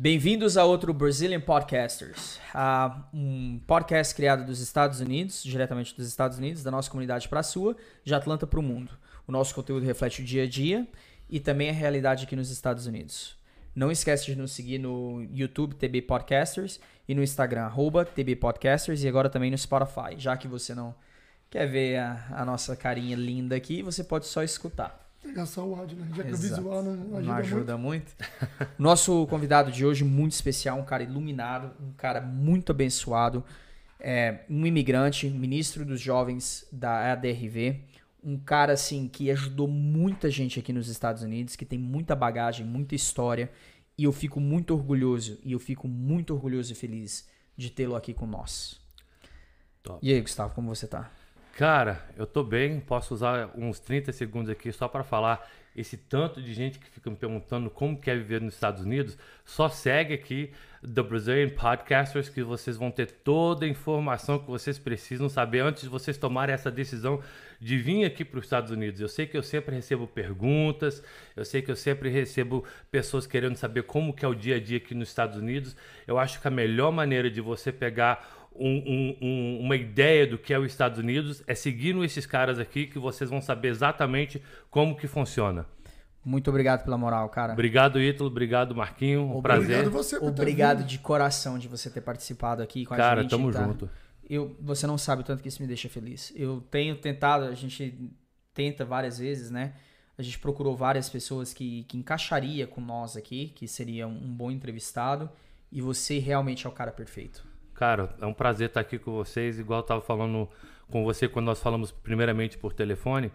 Bem-vindos a outro Brazilian Podcasters, um podcast criado dos Estados Unidos, diretamente dos Estados Unidos, da nossa comunidade para a sua, de Atlanta para o mundo. O nosso conteúdo reflete o dia a dia e também a realidade aqui nos Estados Unidos. Não esquece de nos seguir no YouTube TB Podcasters e no Instagram arroba TB Podcasters e agora também no Spotify. Já que você não quer ver a, a nossa carinha linda aqui, você pode só escutar. Pegar só o áudio, né? Já que o visual não ajuda, não ajuda muito. muito. Nosso convidado de hoje, muito especial, um cara iluminado, um cara muito abençoado, é, um imigrante, ministro dos jovens da ADRV, um cara assim que ajudou muita gente aqui nos Estados Unidos, que tem muita bagagem, muita história, e eu fico muito orgulhoso, e eu fico muito orgulhoso e feliz de tê-lo aqui com nós. Top. E aí, Gustavo, como você tá? Cara, eu tô bem, posso usar uns 30 segundos aqui só para falar esse tanto de gente que fica me perguntando como quer viver nos Estados Unidos, só segue aqui The Brazilian Podcasters que vocês vão ter toda a informação que vocês precisam saber antes de vocês tomarem essa decisão de vir aqui para os Estados Unidos. Eu sei que eu sempre recebo perguntas, eu sei que eu sempre recebo pessoas querendo saber como que é o dia a dia aqui nos Estados Unidos. Eu acho que a melhor maneira de você pegar um, um, uma ideia do que é os Estados Unidos, é seguindo esses caras aqui que vocês vão saber exatamente como que funciona. Muito obrigado pela moral, cara. Obrigado, Ítalo. Obrigado, Marquinho. Um obrigado prazer. Você obrigado de coração de você ter participado aqui com a cara, gente. Cara, tamo tá? junto. Eu, você não sabe o tanto que isso me deixa feliz. Eu tenho tentado, a gente tenta várias vezes, né? A gente procurou várias pessoas que, que encaixaria com nós aqui, que seria um bom entrevistado. E você realmente é o cara perfeito. Cara, é um prazer estar aqui com vocês. Igual eu tava falando com você quando nós falamos primeiramente por telefone.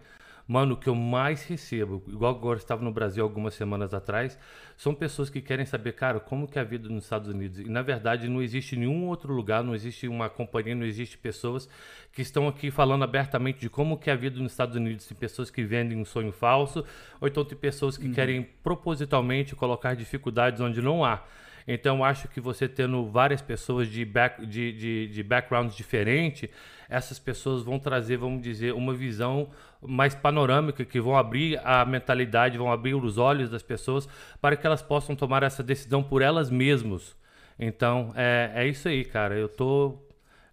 Mano, o que eu mais recebo, igual agora estava no Brasil algumas semanas atrás, são pessoas que querem saber, cara, como que é a vida nos Estados Unidos. E na verdade não existe nenhum outro lugar, não existe uma companhia, não existe pessoas que estão aqui falando abertamente de como que é a vida nos Estados Unidos. Tem pessoas que vendem um sonho falso, ou então tem pessoas que uhum. querem propositalmente colocar dificuldades onde não há. Então, acho que você tendo várias pessoas de, back, de, de, de backgrounds diferentes, essas pessoas vão trazer, vamos dizer, uma visão mais panorâmica, que vão abrir a mentalidade, vão abrir os olhos das pessoas para que elas possam tomar essa decisão por elas mesmas. Então, é, é isso aí, cara. Eu tô,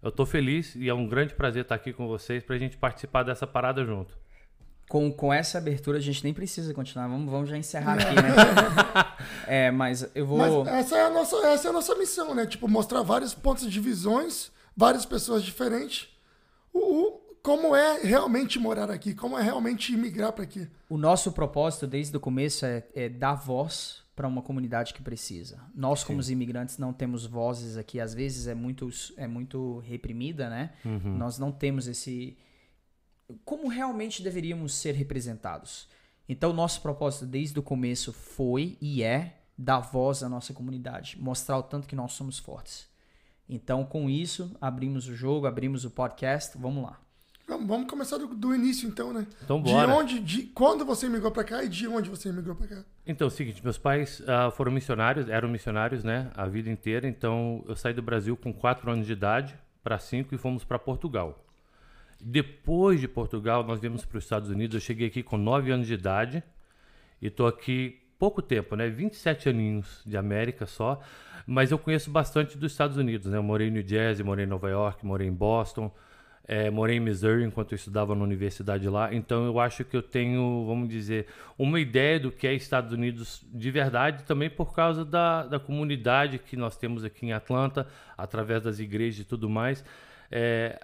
eu tô feliz e é um grande prazer estar aqui com vocês para a gente participar dessa parada junto com, com essa abertura a gente nem precisa continuar. Vamos, vamos já encerrar aqui, né? é, mas eu vou. Mas essa é, a nossa, essa é a nossa missão, né? Tipo, mostrar vários pontos de visões, várias pessoas diferentes. O, o, como é realmente morar aqui, como é realmente imigrar para aqui. O nosso propósito desde o começo é, é dar voz para uma comunidade que precisa. Nós, Sim. como os imigrantes, não temos vozes aqui. Às vezes é muito, é muito reprimida, né? Uhum. Nós não temos esse como realmente deveríamos ser representados. Então, nosso propósito desde o começo foi e é dar voz à nossa comunidade, mostrar o tanto que nós somos fortes. Então, com isso, abrimos o jogo, abrimos o podcast, vamos lá. Vamos começar do, do início, então, né? Então, bora. De onde, de quando você migrou para cá e de onde você migrou para cá? Então, é o seguinte, meus pais uh, foram missionários, eram missionários, né, a vida inteira. Então, eu saí do Brasil com 4 anos de idade para 5 e fomos para Portugal. Depois de Portugal, nós viemos para os Estados Unidos. Eu cheguei aqui com 9 anos de idade e estou aqui pouco tempo, né? 27 aninhos de América só, mas eu conheço bastante dos Estados Unidos, né? Eu morei em New Jersey, morei em Nova York, morei em Boston, é, morei em Missouri enquanto eu estudava na universidade lá. Então eu acho que eu tenho, vamos dizer, uma ideia do que é Estados Unidos de verdade, também por causa da, da comunidade que nós temos aqui em Atlanta, através das igrejas e tudo mais. É,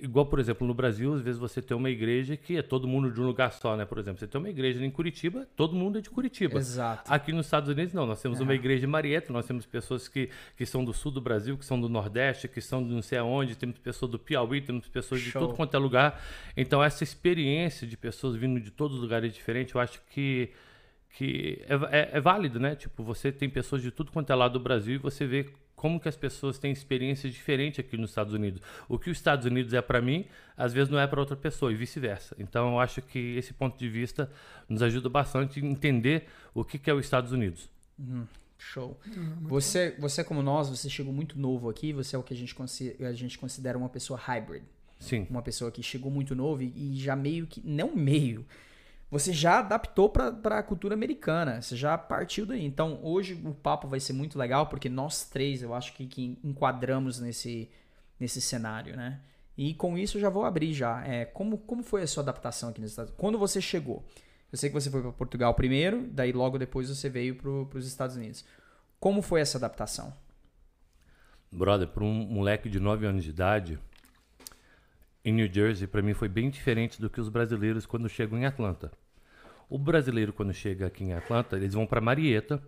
igual, por exemplo, no Brasil, às vezes você tem uma igreja que é todo mundo de um lugar só, né? Por exemplo, você tem uma igreja em Curitiba, todo mundo é de Curitiba. Exato. Aqui nos Estados Unidos, não. Nós temos uma igreja em Marietta, nós temos pessoas que, que são do sul do Brasil, que são do Nordeste, que são de não sei aonde, temos pessoas do Piauí, temos pessoas de Show. tudo quanto é lugar. Então, essa experiência de pessoas vindo de todos os lugares diferentes, eu acho que que é, é, é válido, né? Tipo, você tem pessoas de tudo quanto é lado do Brasil e você vê como que as pessoas têm experiências diferentes aqui nos Estados Unidos. O que os Estados Unidos é para mim, às vezes não é para outra pessoa e vice-versa. Então, eu acho que esse ponto de vista nos ajuda bastante a entender o que, que é os Estados Unidos. Uhum. Show. Você, você como nós, você chegou muito novo aqui, você é o que a gente, a gente considera uma pessoa hybrid. Sim. Uma pessoa que chegou muito novo e, e já meio que, não meio, você já adaptou para a cultura americana, você já partiu daí. Então, hoje o papo vai ser muito legal, porque nós três, eu acho que, que enquadramos nesse, nesse cenário, né? E com isso eu já vou abrir já. É, como, como foi a sua adaptação aqui nos Estados Unidos? Quando você chegou? Eu sei que você foi para Portugal primeiro, daí logo depois você veio para os Estados Unidos. Como foi essa adaptação? Brother, para um moleque de 9 anos de idade, em New Jersey, para mim foi bem diferente do que os brasileiros quando chegam em Atlanta. O brasileiro, quando chega aqui em Atlanta, eles vão para Marietta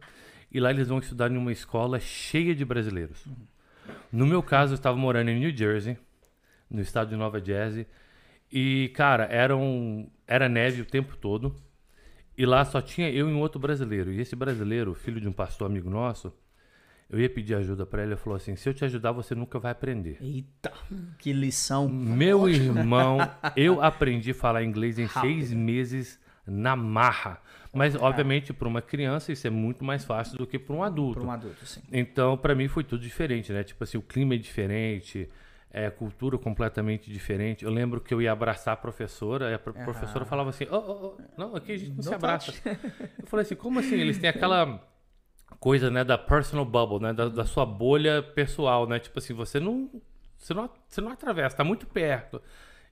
e lá eles vão estudar em uma escola cheia de brasileiros. No meu caso, eu estava morando em New Jersey, no estado de Nova Jersey, e, cara, era, um, era neve o tempo todo. E lá só tinha eu e um outro brasileiro. E esse brasileiro, filho de um pastor amigo nosso, eu ia pedir ajuda para ele. Ele falou assim: se eu te ajudar, você nunca vai aprender. Eita, que lição. Meu irmão, eu aprendi a falar inglês em Rápido. seis meses na marra. Mas, obviamente, para uma criança isso é muito mais fácil do que para um adulto. Para um adulto, sim. Então, para mim foi tudo diferente, né? Tipo assim, o clima é diferente, é, cultura completamente diferente. Eu lembro que eu ia abraçar a professora, e a pro professora falava assim: oh, oh, oh, não, aqui a gente não, não se abraça. eu falei assim: como assim? Eles têm aquela coisa, né, da personal bubble, né, da, da, sua bolha pessoal, né? Tipo assim, você não, você não, você não atravessa, tá muito perto.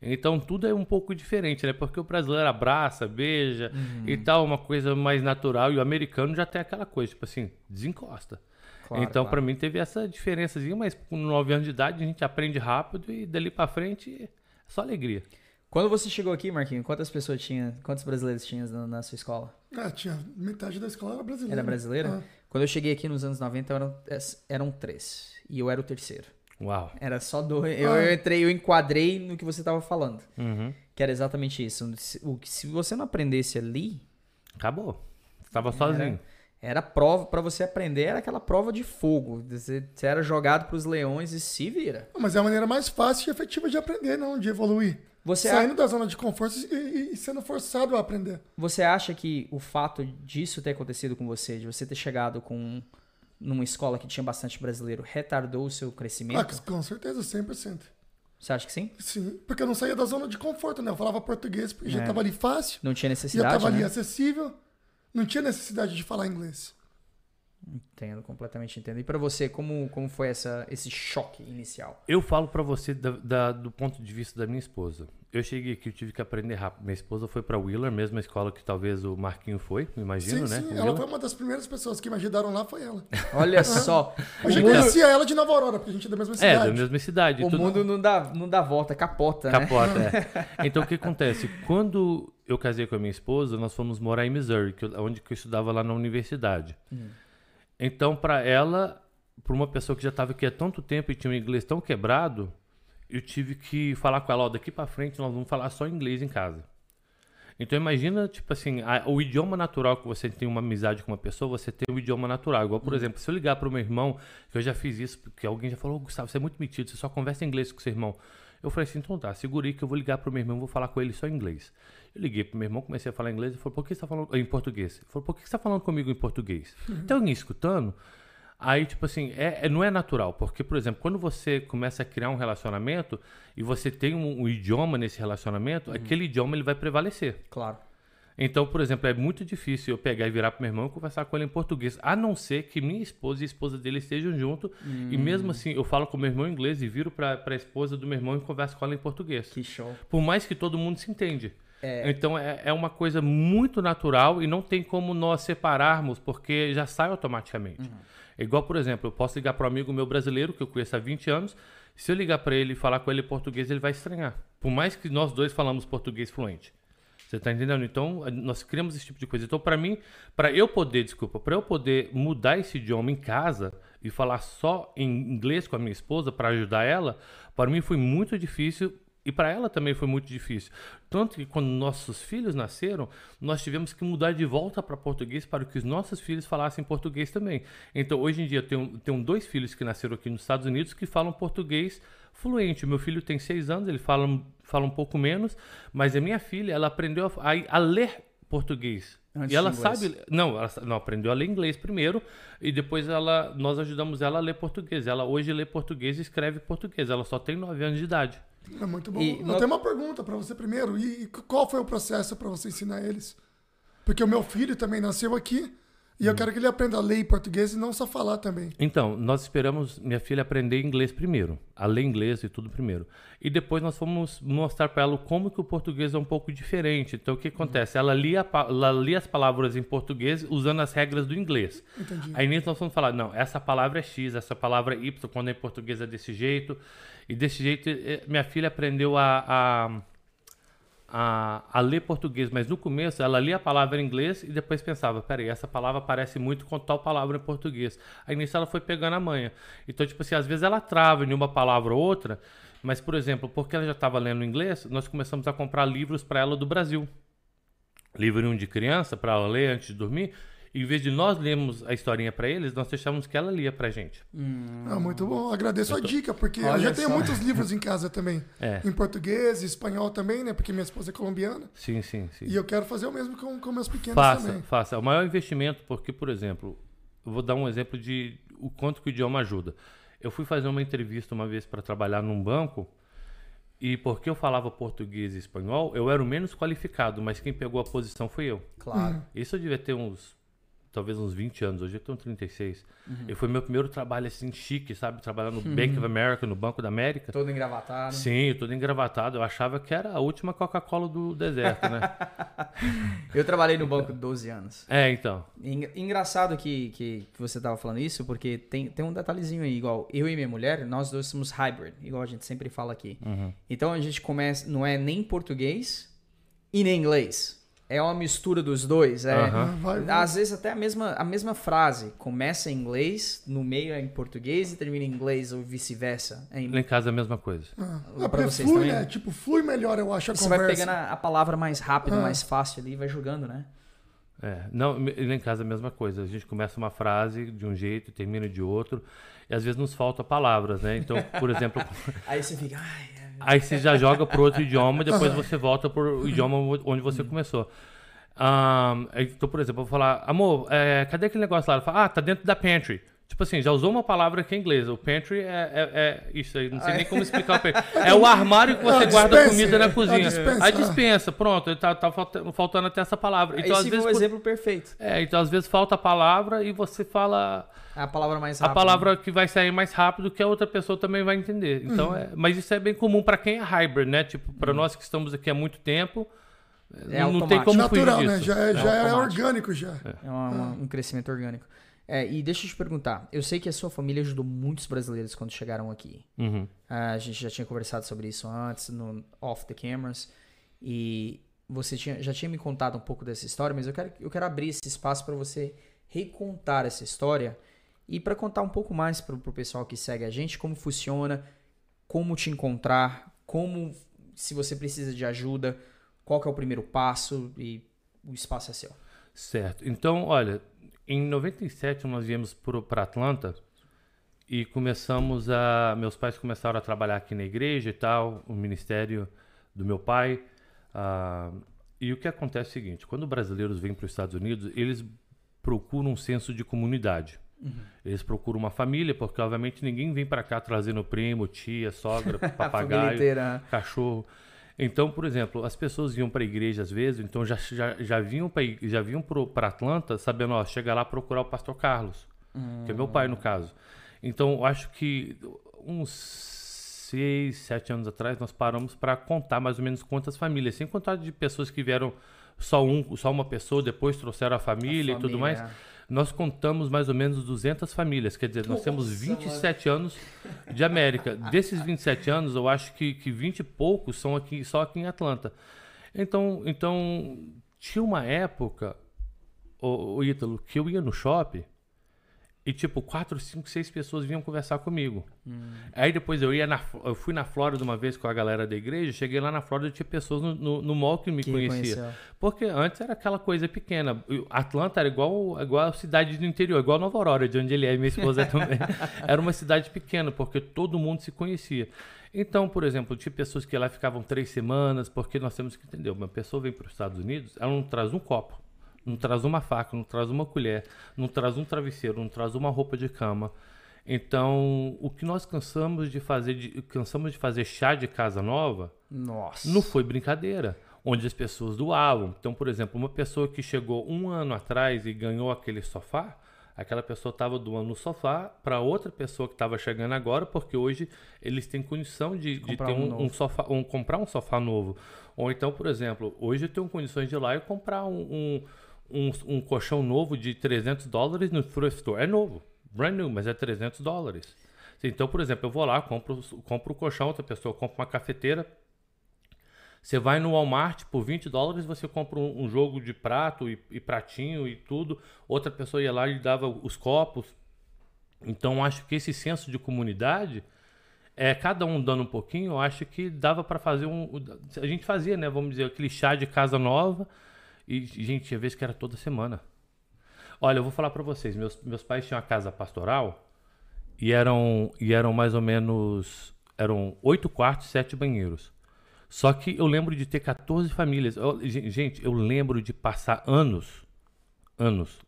Então tudo é um pouco diferente, né? Porque o brasileiro abraça, beija uhum. e tal, uma coisa mais natural. E o americano já tem aquela coisa, tipo assim, desencosta. Claro, então, claro. para mim, teve essa diferençazinha, mas com 9 anos de idade a gente aprende rápido e dali para frente é só alegria. Quando você chegou aqui, Marquinhos, quantas pessoas tinha, quantos brasileiros tinha na, na, sua escola? Ah, tinha metade da escola era brasileira. Era brasileira? Ah. Quando eu cheguei aqui nos anos 90, eram, eram três. E eu era o terceiro. Uau. Era só dois. Eu, ah. eu entrei, eu enquadrei no que você estava falando. Uhum. Que era exatamente isso. O, se você não aprendesse ali. Acabou. Você estava sozinho. Era prova, para você aprender, era aquela prova de fogo. Você, você era jogado para os leões e se vira. Mas é a maneira mais fácil e efetiva de aprender, não de evoluir. Você Saindo a... da zona de conforto e, e, sendo forçado a aprender. Você acha que o fato disso ter acontecido com você, de você ter chegado com numa escola que tinha bastante brasileiro, retardou o seu crescimento? Ah, com certeza, 100%. Você acha que sim? Sim, porque eu não saía da zona de conforto, né? Eu falava português porque é. já estava ali fácil. Não tinha necessidade, Já estava né? ali acessível não tinha necessidade de falar inglês. Entendo, completamente entendo. E para você, como, como foi essa, esse choque inicial? Eu falo para você da, da, do ponto de vista da minha esposa. Eu cheguei aqui, eu tive que aprender rápido. Minha esposa foi para Wheeler, mesma escola que talvez o Marquinho foi, imagino, sim, né? Sim, ela foi uma das primeiras pessoas que me ajudaram lá, foi ela. Olha só. Eu já mundo... conhecia ela de Nova Aurora, porque a gente é da mesma cidade. É, da mesma cidade. O tudo... mundo não dá, não dá volta, capota, né? Capota, é. Então, o que acontece? Quando eu casei com a minha esposa, nós fomos morar em Missouri, que eu, onde que eu estudava lá na universidade. Hum. Então, para ela, para uma pessoa que já estava aqui há tanto tempo e tinha um inglês tão quebrado, eu tive que falar com ela, ó, daqui para frente nós vamos falar só inglês em casa. Então imagina, tipo assim, a, o idioma natural que você tem uma amizade com uma pessoa, você tem o um idioma natural. Igual, por hum. exemplo, se eu ligar para o meu irmão, que eu já fiz isso, porque alguém já falou, Gustavo, você é muito metido, você só conversa em inglês com seu irmão. Eu falei assim, então tá, segurei que eu vou ligar pro meu irmão, vou falar com ele só em inglês. Eu liguei pro meu irmão, comecei a falar inglês, ele falou, por que você tá falando em português? Ele falou, por que você tá falando comigo em português? Uhum. Tem alguém escutando? Aí, tipo assim, é, é, não é natural, porque, por exemplo, quando você começa a criar um relacionamento e você tem um, um idioma nesse relacionamento, uhum. aquele idioma ele vai prevalecer. Claro. Então, por exemplo, é muito difícil eu pegar e virar para meu irmão e conversar com ele em português, a não ser que minha esposa e a esposa dele estejam junto. Hum. E mesmo assim, eu falo com meu irmão em inglês e viro para a esposa do meu irmão e converso com ela em português. Que show. Por mais que todo mundo se entende. É. Então é, é uma coisa muito natural e não tem como nós separarmos, porque já sai automaticamente. Uhum. Igual, por exemplo, eu posso ligar para um amigo meu brasileiro que eu conheço há 20 anos. Se eu ligar para ele e falar com ele em português, ele vai estranhar. Por mais que nós dois falamos português fluente. Você tá entendendo? Então, nós criamos esse tipo de coisa. Então, para mim, para eu poder, desculpa, para eu poder mudar esse idioma em casa e falar só em inglês com a minha esposa para ajudar ela, para mim foi muito difícil e para ela também foi muito difícil. Tanto que quando nossos filhos nasceram, nós tivemos que mudar de volta para português para que os nossos filhos falassem português também. Então, hoje em dia, eu tenho, tenho dois filhos que nasceram aqui nos Estados Unidos que falam português fluente. Meu filho tem seis anos, ele fala, fala um pouco menos, mas a minha filha, ela aprendeu a, a ler português. Antes e ela sabe, não, ela não aprendeu a ler inglês primeiro e depois ela, nós ajudamos ela a ler português. Ela hoje lê português e escreve português. Ela só tem nove anos de idade. É muito bom. E eu no- tenho uma pergunta pra você primeiro. E, qual foi o processo pra você ensinar eles? Porque o meu filho também nasceu aqui e eu quero que ele aprenda a ler em português e não só falar também. Então, nós esperamos minha filha aprender inglês primeiro, a ler inglês e tudo primeiro. E depois nós fomos mostrar para ela como que o português é um pouco diferente. Então, o que acontece? Ela lia, ela lia as palavras em português usando as regras do inglês. Entendi. Aí nisso nós vamos falar, não, essa palavra é X, essa palavra é Y, quando é em português é desse jeito. E desse jeito, eh, minha filha aprendeu a, a, a, a ler português, mas no começo ela lia a palavra em inglês e depois pensava, peraí, essa palavra parece muito com tal palavra em português. Aí nisso ela foi pegando a manha. Então, tipo assim, às vezes ela trava em uma palavra ou outra, mas, por exemplo, porque ela já estava lendo inglês, nós começamos a comprar livros para ela do Brasil livrinho de criança para ela ler antes de dormir. Em vez de nós lermos a historinha para eles, nós deixávamos que ela lia pra gente. Ah, muito bom. Agradeço a dica, porque eu Olha já tenho só. muitos livros em casa também. É. Em português, espanhol também, né? Porque minha esposa é colombiana. Sim, sim, sim. E eu quero fazer o mesmo com, com meus pequenos Faça, também. faça. É o maior investimento, porque, por exemplo, eu vou dar um exemplo de o quanto que o idioma ajuda. Eu fui fazer uma entrevista uma vez para trabalhar num banco e porque eu falava português e espanhol, eu era o menos qualificado, mas quem pegou a posição foi eu. Claro. Isso eu devia ter uns, talvez uns 20 anos, hoje eu tenho 36. Uhum. E foi meu primeiro trabalho assim chique, sabe? Trabalhar no Bank of America, no Banco da América. Todo engravatado. Sim, tudo engravatado. Eu achava que era a última Coca-Cola do deserto, né? Eu trabalhei no banco 12 anos. é, então. Engra- Engraçado que, que, que você tava falando isso, porque tem, tem um detalhezinho aí, igual eu e minha mulher, nós dois somos hybrid, igual a gente sempre fala aqui. Então a gente começa, não é nem português e nem inglês. É uma mistura dos dois. É. Ah, vai, vai. Às vezes até a mesma, a mesma frase. Começa em inglês, no meio é em português e termina em inglês ou vice-versa. É em- Lá em casa é a mesma coisa. Ah, pra porque vocês flui, também? né? Tipo, flui melhor, eu acho, a Você vai conversa. pegando a, a palavra mais rápido, Ah. mais fácil ali e vai jogando, né? É, não, lá em casa é a mesma coisa. A gente começa uma frase de um jeito e termina de outro. E às vezes nos falta palavras, né? Então, por exemplo, Aí você fica. Ai, é- aí você já joga para outro idioma e depois você volta pro idioma onde você começou. Ahn, então, por exemplo, eu vou falar, amor, é, cadê aquele negócio lá? Ela fala, ah, tá dentro da pantry. Tipo assim, já usou uma palavra que é inglês. O pantry é, é- é isso aí, não sei nem como explicar o pantry. É o armário que você A guarda comida na a cozinha. dispensa, A dispensa, pronto, tá, tá falta- faltando até essa palavra. Então, às Esse foi vezes, o por- exemplo perfeito. é, então às vezes falta a palavra e você fala É a palavra mais a rápida. palavra que vai sair mais rápido que a outra pessoa também vai entender. Então, Uhum. é, mas isso é bem comum para quem é hybrid, né? Tipo, para nós que estamos aqui há muito tempo, É não, não tem automático. como Natural, fugir né? disso. Já é, já é orgânico já. É uma- uma- um crescimento orgânico. É, e deixa eu te perguntar, eu sei que a sua família ajudou muitos brasileiros quando chegaram aqui. Uhum. Ah, a gente já tinha conversado sobre isso antes, no off the cameras. E você tinha, já tinha me contado um pouco dessa história, mas eu quero, eu quero abrir esse espaço para você recontar essa história e para contar um pouco mais para o pessoal que segue a gente como funciona, como te encontrar, como se você precisa de ajuda, qual é o primeiro passo e o espaço é seu. Certo. Então, olha, em 97 nós viemos para Atlanta e começamos a. Meus pais começaram a trabalhar aqui na igreja e tal, o ministério do meu pai. ah, e o que acontece é o seguinte: quando brasileiros vêm para os Estados Unidos, eles procuram um senso de comunidade. Eles procuram uma família, porque obviamente ninguém vem para cá trazendo primo, tia, sogra, papagaio inteira. cachorro. Então, por exemplo, as pessoas iam para a igreja às vezes, então já, já, já vinham para já vinham para Atlanta sabendo, ó, chega lá procurar o pastor Carlos, que é meu pai no caso. Então, eu acho que uns seis, sete anos atrás nós paramos para contar mais ou menos quantas famílias, sem contar de pessoas que vieram só um, só uma pessoa, depois trouxeram a família, e tudo mais. Nós contamos mais ou menos 200 famílias, quer dizer, nós temos Nossa, 27 anos de América. Desses 27 anos, eu acho que, que 20 e poucos são aqui, só aqui em Atlanta. Então, então tinha uma época, o, o Ítalo, que eu ia no shopping e tipo, quatro, cinco, seis pessoas vinham conversar comigo. Aí depois eu ia na, eu fui na Flórida uma vez com a galera da igreja, cheguei lá na Flórida e tinha pessoas no, no, no mall que me Que conhecia. reconheceu. Porque antes era aquela coisa pequena. Atlanta era igual, igual a cidade do interior, igual Nova Aurora, de onde ele é, e minha esposa é também. Era uma cidade pequena, porque todo mundo se conhecia. Então, por exemplo, tinha pessoas que lá ficavam três semanas, porque nós temos que entender, uma pessoa vem para os Estados Unidos, ela não traz um copo, não traz uma faca, não traz uma colher, não traz um travesseiro, não traz uma roupa de cama. Então, o que nós cansamos de fazer, de, cansamos de fazer chá de casa nova, Nossa. não foi brincadeira, onde as pessoas doavam. Então, por exemplo, uma pessoa que chegou um ano atrás e ganhou aquele sofá, aquela pessoa estava doando o sofá para outra pessoa que estava chegando agora, porque hoje eles têm condição de, de ter um um, um sofá, um, comprar um sofá novo. Ou então, por exemplo, hoje eu tenho condições de ir lá e comprar um, um, um, um colchão novo de 300 dólares no thrift store. É novo, brand new, mas é 300 dólares. Então, por exemplo, eu vou lá, compro, compro o colchão, outra pessoa compra uma cafeteira, você vai no Walmart, por 20 dólares você compra um, um jogo de prato e, e pratinho e tudo. Outra pessoa ia lá e dava os copos. Então acho que esse senso de comunidade, é cada um dando um pouquinho, eu acho que dava para fazer um. A gente fazia, né? Vamos dizer, aquele chá de casa nova. E, gente, tinha vezes que era toda semana. Olha, eu vou falar para vocês. Meus, meus pais tinham uma casa pastoral e eram, e eram mais ou menos. Eram oito quartos, sete banheiros. Só que eu lembro de ter 14 famílias. Eu- gen- gente, eu lembro de passar anos, anos,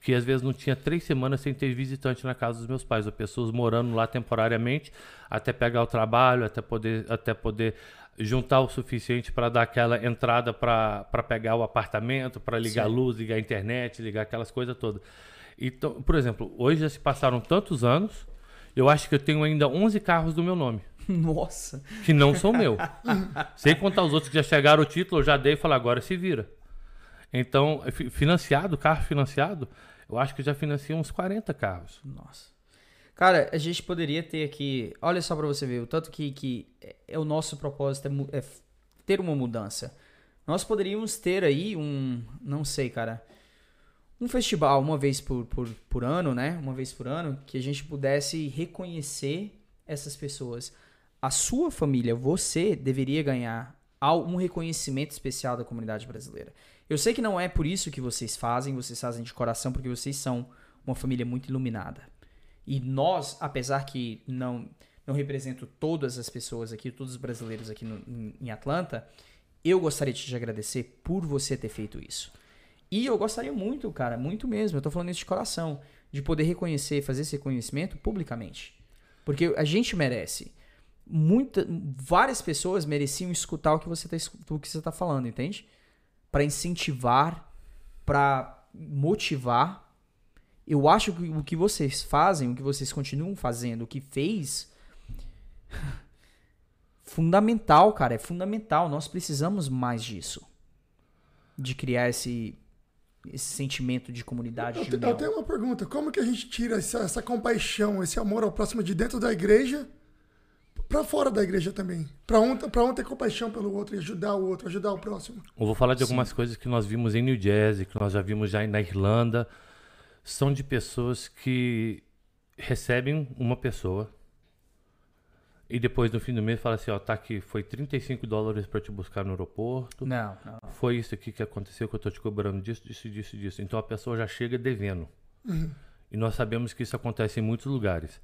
que às vezes não tinha três semanas sem ter visitante na casa dos meus pais, ou pessoas morando lá temporariamente, até pegar o trabalho, até poder, até poder juntar o suficiente para dar aquela entrada para pegar o apartamento, para ligar a Sim. luz, ligar a internet, ligar aquelas coisas todas. Então, por exemplo, hoje já se passaram tantos anos, eu acho que eu tenho ainda 11 carros do meu nome Nossa. que não são meu. Sem contar os outros que já chegaram o título, eu já dei e falei, agora se vira. Então, fi- financiado, carro financiado, eu acho que já financia uns 40 carros. Nossa. Cara, a gente poderia ter aqui. Olha só pra você ver, o tanto que, que é, o nosso propósito é, é ter uma mudança. Nós poderíamos ter aí um. Não sei, cara. Um festival uma vez por, por, por ano, né? Uma vez por ano, que a gente pudesse reconhecer essas pessoas. A sua família, você, deveria ganhar um reconhecimento especial da comunidade brasileira. Eu sei que não é por isso que vocês fazem, vocês fazem de coração, porque vocês são uma família muito iluminada. E nós, apesar que não não represento todas as pessoas aqui, todos os brasileiros aqui no- em, Atlanta, eu gostaria de te agradecer por você ter feito isso. E eu gostaria muito, cara, muito mesmo, eu tô falando isso de coração, de poder reconhecer, fazer esse reconhecimento publicamente. Porque a gente merece. Muita, várias pessoas mereciam escutar o que você tá, você tá falando, entende? Para incentivar, para motivar. Eu acho que o que vocês fazem, o que vocês continuam fazendo, o que fez fundamental, cara, é fundamental. Nós precisamos mais disso. De criar esse esse sentimento de comunidade, Eu, eu tenho uma pergunta. Como que a gente tira essa, essa compaixão, esse amor ao próximo de dentro da igreja pra fora da igreja também? Pra um, pra um ter compaixão pelo outro e ajudar o outro, ajudar o próximo. Eu vou falar de algumas coisas que nós vimos em New Jersey, que nós já vimos já na Irlanda. São de pessoas que recebem uma pessoa e depois no fim do mês fala assim, ó, tá aqui, foi 35 dólares para te buscar no aeroporto. Não, não. foi isso aqui que aconteceu que eu tô te cobrando disso, disso, disso, disso. Então a pessoa já chega devendo. E nós sabemos que isso acontece em muitos lugares.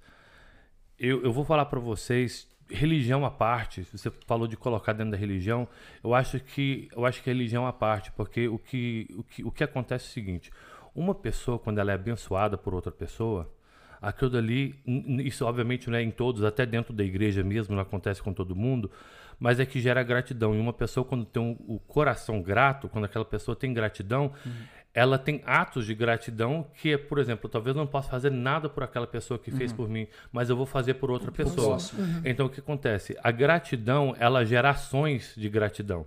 Eu, eu vou falar para vocês, religião à parte, você falou de colocar dentro da religião, eu acho que eu acho que é religião à parte, porque o que, o que, o que acontece é o seguinte, uma pessoa quando ela é abençoada por outra pessoa, aquilo dali, isso obviamente não é em todos, até dentro da igreja mesmo, não acontece com todo mundo, mas é que gera gratidão. E uma pessoa, quando tem um- o coração grato, quando aquela pessoa tem gratidão, ela tem atos de gratidão que é, por exemplo, talvez eu não possa fazer nada por aquela pessoa que fez por mim, mas eu vou fazer por outra pessoa. próximo. Então o que acontece? A gratidão, ela gera ações de gratidão.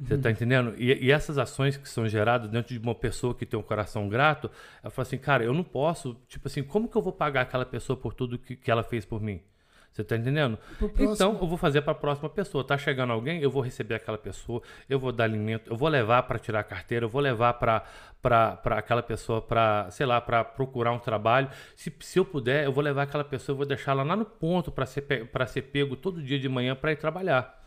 Você tá entendendo? E, e essas ações que são geradas dentro de uma pessoa que tem um coração grato, ela fala assim, cara, eu não posso, tipo assim, como que eu vou pagar aquela pessoa por tudo que, que ela fez por mim? Você tá entendendo? Então, eu vou fazer para a próxima pessoa. Tá chegando alguém, eu vou receber aquela pessoa, eu vou dar alimento, eu vou levar para tirar a carteira, eu vou levar para aquela pessoa para, sei lá, para procurar um trabalho. Se, se eu puder, eu vou levar aquela pessoa, eu vou deixar ela lá no ponto para ser, pra ser pego todo dia de manhã para ir trabalhar.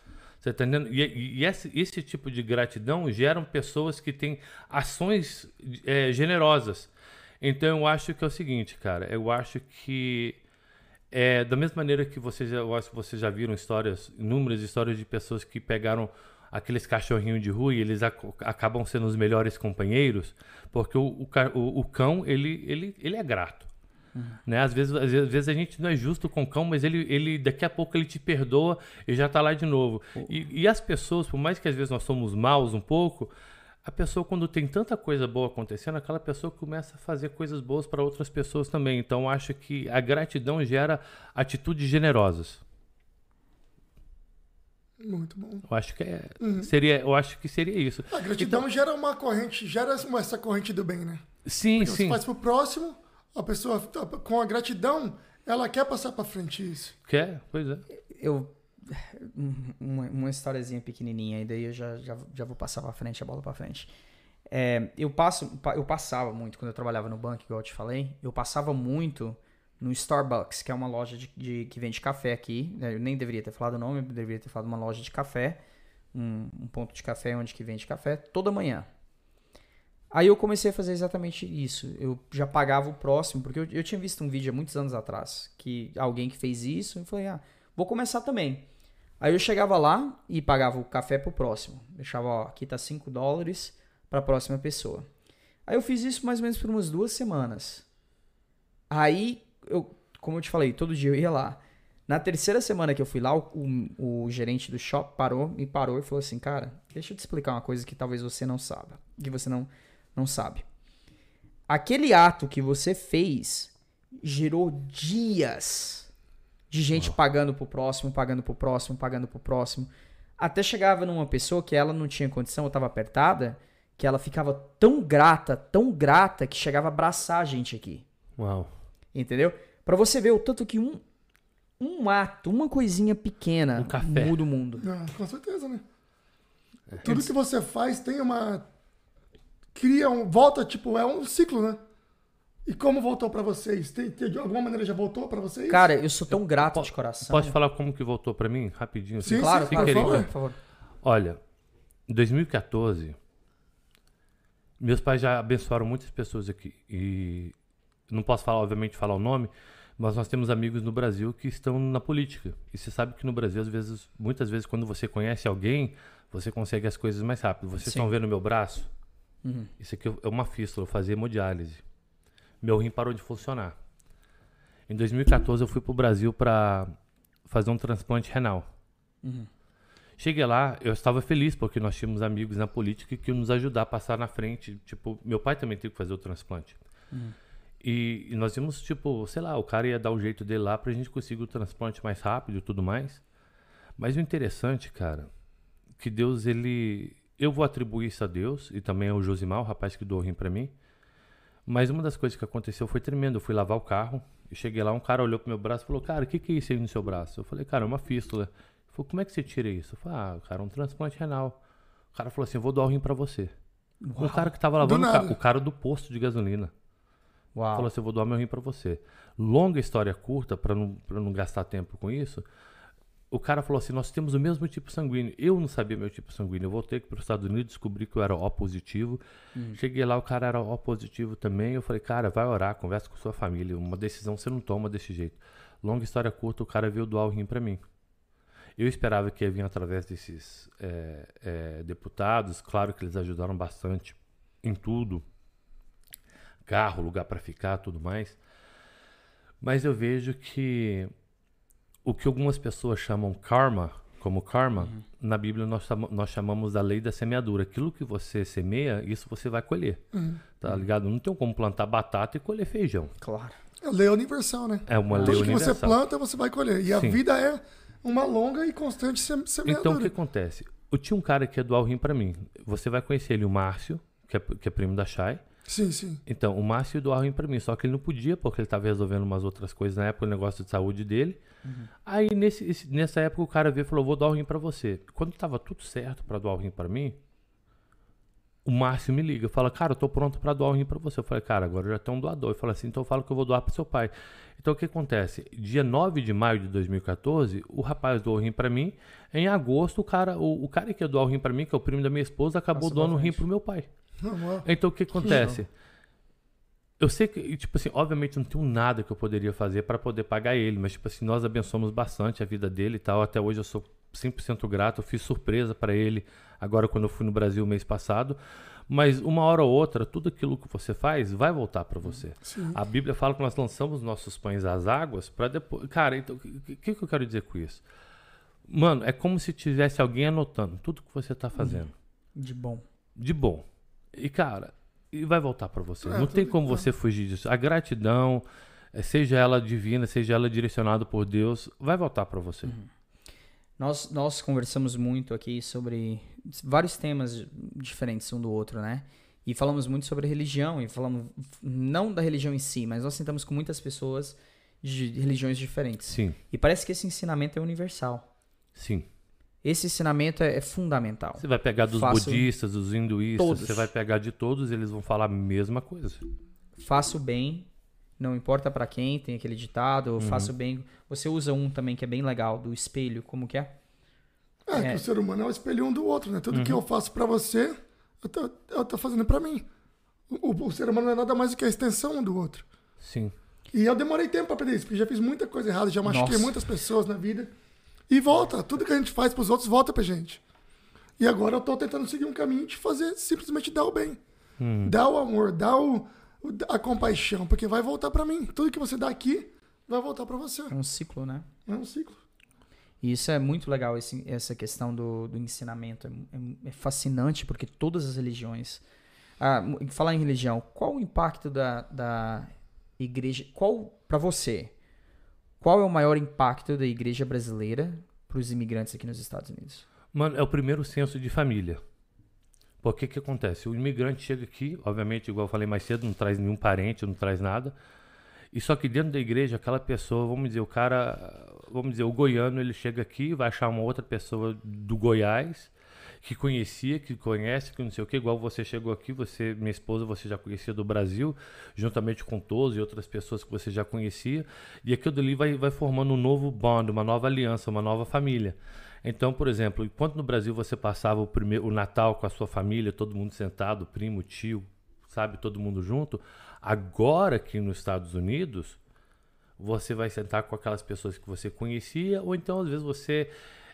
Você tá entendendo? E, e- esse, esse tipo de gratidão geram pessoas que têm ações é, generosas. Então eu acho que é o seguinte, cara. Eu acho que é, da mesma maneira que vocês, eu acho que vocês já viram histórias, inúmeras histórias de pessoas que pegaram aqueles cachorrinhos de rua e eles ac- acabam sendo os melhores companheiros, porque o, o- o cão, ele, ele, ele é grato. Uhum. Né? Às, vezes, às, vezes, a gente não é justo com o cão, mas ele, ele daqui a pouco ele te perdoa e já está lá de novo. Uhum. E, e, as pessoas, por mais que às vezes nós somos maus um pouco, a pessoa, quando tem tanta coisa boa acontecendo, aquela pessoa começa a fazer coisas boas para outras pessoas também. Então, acho que a gratidão gera atitudes generosas. Muito bom. Eu acho que é, uhum. seria, eu acho que seria isso. A gratidão então, gera uma corrente, gera essa corrente do bem, né? Sim, Porque sim. Você faz pro próximo, a pessoa com a gratidão, ela quer passar para frente isso. Quer? Pois é. Eu uma, uma historiazinha pequenininha e daí eu já, já, já vou passar para frente a bola para frente. É, eu passo eu passava muito quando eu trabalhava no banco, igual eu te falei, eu passava muito no Starbucks, que é uma loja de, de que vende café aqui. Né? Eu nem deveria ter falado o nome, eu deveria ter falado uma loja de café, um, um ponto de café onde que vende café toda manhã. Aí eu comecei a fazer exatamente isso. Eu já pagava o próximo, porque eu, eu tinha visto um vídeo há muitos anos atrás que alguém que fez isso, e falei, ah, vou começar também. Aí eu chegava lá e pagava o café pro próximo. Deixava, ó, aqui tá 5 dólares para a próxima pessoa. Aí eu fiz isso mais ou menos por umas duas semanas. Aí eu, como eu te falei, todo dia eu ia lá. Na terceira semana que eu fui lá, o, o, o, gerente do shopping parou, me parou e falou assim, cara, deixa eu te explicar uma coisa que talvez você não saiba, que você não, não sabe. Aquele ato que você fez gerou dias de gente oh. pagando pro próximo, pagando pro próximo, pagando pro próximo. Até chegava numa pessoa que ela não tinha condição, eu tava apertada, que ela ficava tão grata, tão grata, que chegava a abraçar a gente aqui. Uau. Entendeu? Para você ver o tanto que um, um ato, uma coisinha pequena um muda o mundo. Ah, com certeza, né? É. Tudo que você faz tem uma. Cria um. Volta, tipo, é um ciclo, né? E como voltou para vocês? Tem, tem, de alguma maneira já voltou para vocês? Cara, eu sou tão grato eu, de coração. Pode falar como que voltou para mim? Rapidinho. Sim, claro, sim, claro, por, favor. por favor. Olha, em 2014, meus pais já abençoaram muitas pessoas aqui. E não posso falar, obviamente, falar o nome, mas nós temos amigos no Brasil que estão na política. E você sabe que no Brasil, às vezes, muitas vezes, quando você conhece alguém, você consegue as coisas mais rápido. Vocês Sim. estão vendo meu braço? Uhum. Isso aqui é uma fístula, eu fazia hemodiálise. Meu rim parou de funcionar. Em 2014 eu fui para o Brasil para fazer um transplante renal. Uhum. Cheguei lá, eu estava feliz porque nós tínhamos amigos na política que iam nos ajudar a passar na frente. Tipo, meu pai também teve que fazer o transplante. Uhum. E, e, nós vimos, tipo, sei lá, o cara ia dar o jeito dele lá pra gente conseguir o transplante mais rápido e tudo mais. Mas o interessante, cara, que Deus, ele. Eu vou atribuir isso a Deus e também ao Josimar, o rapaz que doou rim pra mim. Mas uma das coisas que aconteceu foi tremendo. Eu fui lavar o carro e cheguei lá, um cara olhou pro meu braço e falou: Cara, o que, que é isso aí no seu braço? Eu falei: Cara, é uma fístula. Ele falou: Como é que você tira isso? Eu falei: Ah, cara, um transplante renal. O cara falou assim: Eu vou doar o rim pra você. Uau. O cara que tava lavando o carro, o cara do posto de gasolina. Uau. Falou assim: eu vou doar meu rim para você. Longa história curta, para não, não gastar tempo com isso. O cara falou assim: nós temos o mesmo tipo sanguíneo. Eu não sabia meu tipo sanguíneo. Eu voltei para os Estados Unidos, descobri que eu era O positivo. Hum. Cheguei lá, o cara era O positivo também. Eu falei: cara, vai orar, conversa com sua família. Uma decisão você não toma desse jeito. Longa história curta, o cara veio doar o rim para mim. Eu esperava que ia vir através desses é, é, deputados. Claro que eles ajudaram bastante em tudo carro, lugar para ficar, tudo mais. Mas eu vejo que o que algumas pessoas chamam karma, como karma, uhum. na Bíblia nós, nós chamamos da lei da semeadura. Aquilo que você semeia, isso você vai colher. Uhum. Tá ligado? Não tem como plantar batata e colher feijão. Claro. É lei universal, né? É uma lei universal. Tudo que você planta, você vai colher. E Sim. a vida é uma longa e constante semeadura. Então, o que acontece? Eu tinha um cara que ia doar o rim para mim. Você vai conhecer ele, o Márcio, que é, que é primo da Chay. Sim, sim. Então, o Márcio doava rim pra mim, só que ele não podia, porque ele tava resolvendo umas outras coisas na época, o negócio de saúde dele. Uhum. Aí, nesse, nessa época, o cara veio e falou: Vou doar o rim pra você. Quando tava tudo certo pra doar o rim pra mim, o Márcio me liga, fala: Cara, eu tô pronto pra doar o rim pra você. Eu falei: Cara, agora já tem um doador. Ele fala assim: Então eu falo que eu vou doar pro seu pai. Então, o que acontece? Dia 9 de maio de 2014, o rapaz doou o rim pra mim. Em agosto, o cara, o, o cara que ia doar o rim pra mim, que é o primo da minha esposa, acabou doando o rim pro meu pai. Então o que acontece? Eu sei que, tipo assim, obviamente não tenho nada que eu poderia fazer para poder pagar ele, mas, tipo assim, nós abençoamos bastante a vida dele e tal. Até hoje eu sou 100% grato. Eu fiz surpresa para ele agora quando eu fui no Brasil mês passado. Mas uma hora ou outra, tudo aquilo que você faz vai voltar para você. Sim. A Bíblia fala que nós lançamos nossos pães às águas para depois. Cara, então, o que, que eu quero dizer com isso? Mano, é como se tivesse alguém anotando tudo que você tá fazendo. De bom. De bom. E, cara, e vai voltar para você. É, Não tem como você fugir disso. A gratidão, eh, seja ela divina, seja ela direcionada por Deus, vai voltar para você. Uhum. Nós, nós conversamos muito aqui sobre vários temas diferentes um do outro, né? E falamos muito sobre religião, e falamos não da religião em si, mas nós sentamos com muitas pessoas de religiões diferentes. Sim. E parece que esse ensinamento é universal. Sim. Esse ensinamento é, é fundamental. Você vai pegar dos Faço budistas, dos hinduístas, todos. você vai pegar de todos, eles vão falar a mesma coisa. Faça o bem, não importa para quem, tem aquele ditado, uhum. faça o bem. Você usa um também que é bem legal, do espelho, como que é? É, é. que o ser humano é o espelho um do outro, né? Tudo uhum. que eu faço para você, eu tô, eu tô fazendo para mim. O, o, ser humano não é nada mais do que a extensão um do outro. Sim. E eu demorei tempo pra aprender isso, porque já fiz muita coisa errada, já machuquei Nossa. muitas pessoas na vida. E volta. Tudo que a gente faz pros outros volta pra gente. E agora eu tô tentando seguir um caminho de fazer simplesmente dar o bem. Hum. Dar o amor, dar o, a compaixão, porque vai voltar para mim. Tudo que você dá aqui vai voltar para você. É um ciclo, né? É um ciclo. E isso é muito legal, esse, essa questão do, do ensinamento. É, é, é, fascinante, porque todas as religiões. Ah, falar em religião, qual o impacto da, da igreja. Qual, para você, qual é o maior impacto da igreja brasileira para os imigrantes aqui nos Estados Unidos? Mano, é o primeiro senso de família. Porque que acontece? O imigrante chega aqui, obviamente, igual eu falei mais cedo, não traz nenhum parente, não traz nada. E só que dentro da igreja, aquela pessoa, vamos dizer, o cara, vamos dizer, o goiano, ele chega aqui, vai achar uma outra pessoa do Goiás, que conhecia, que conhece, que não sei o que, igual você chegou aqui, você, minha esposa, você já conhecia do Brasil, juntamente com todos e outras pessoas que você já conhecia, e aquilo ali vai, vai formando um novo bond, uma nova aliança, uma nova família. Então, por exemplo, enquanto no Brasil você passava o, primeiro, o Natal com a sua família, todo mundo sentado, primo, tio, sabe, todo mundo junto, agora aqui nos Estados Unidos, você vai sentar com aquelas pessoas que você conhecia, ou então às vezes você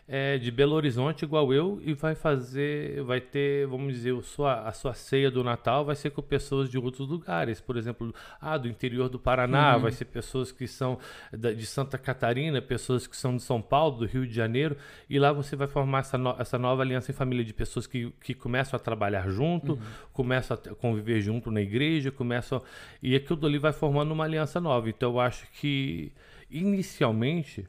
é, de Belo Horizonte igual eu e vai fazer, vai ter, vamos dizer, a sua, a sua ceia do Natal vai ser com pessoas de outros lugares, por exemplo, ah, do interior do Paraná, uhum. vai ser pessoas que são da, de Santa Catarina, pessoas que são de São Paulo, do Rio de Janeiro, e lá você vai formar essa, no, essa nova aliança em família de pessoas que, que começam a trabalhar junto, uhum. começam a conviver junto na igreja, começam e aquilo ali vai formando uma aliança nova. Então eu acho que inicialmente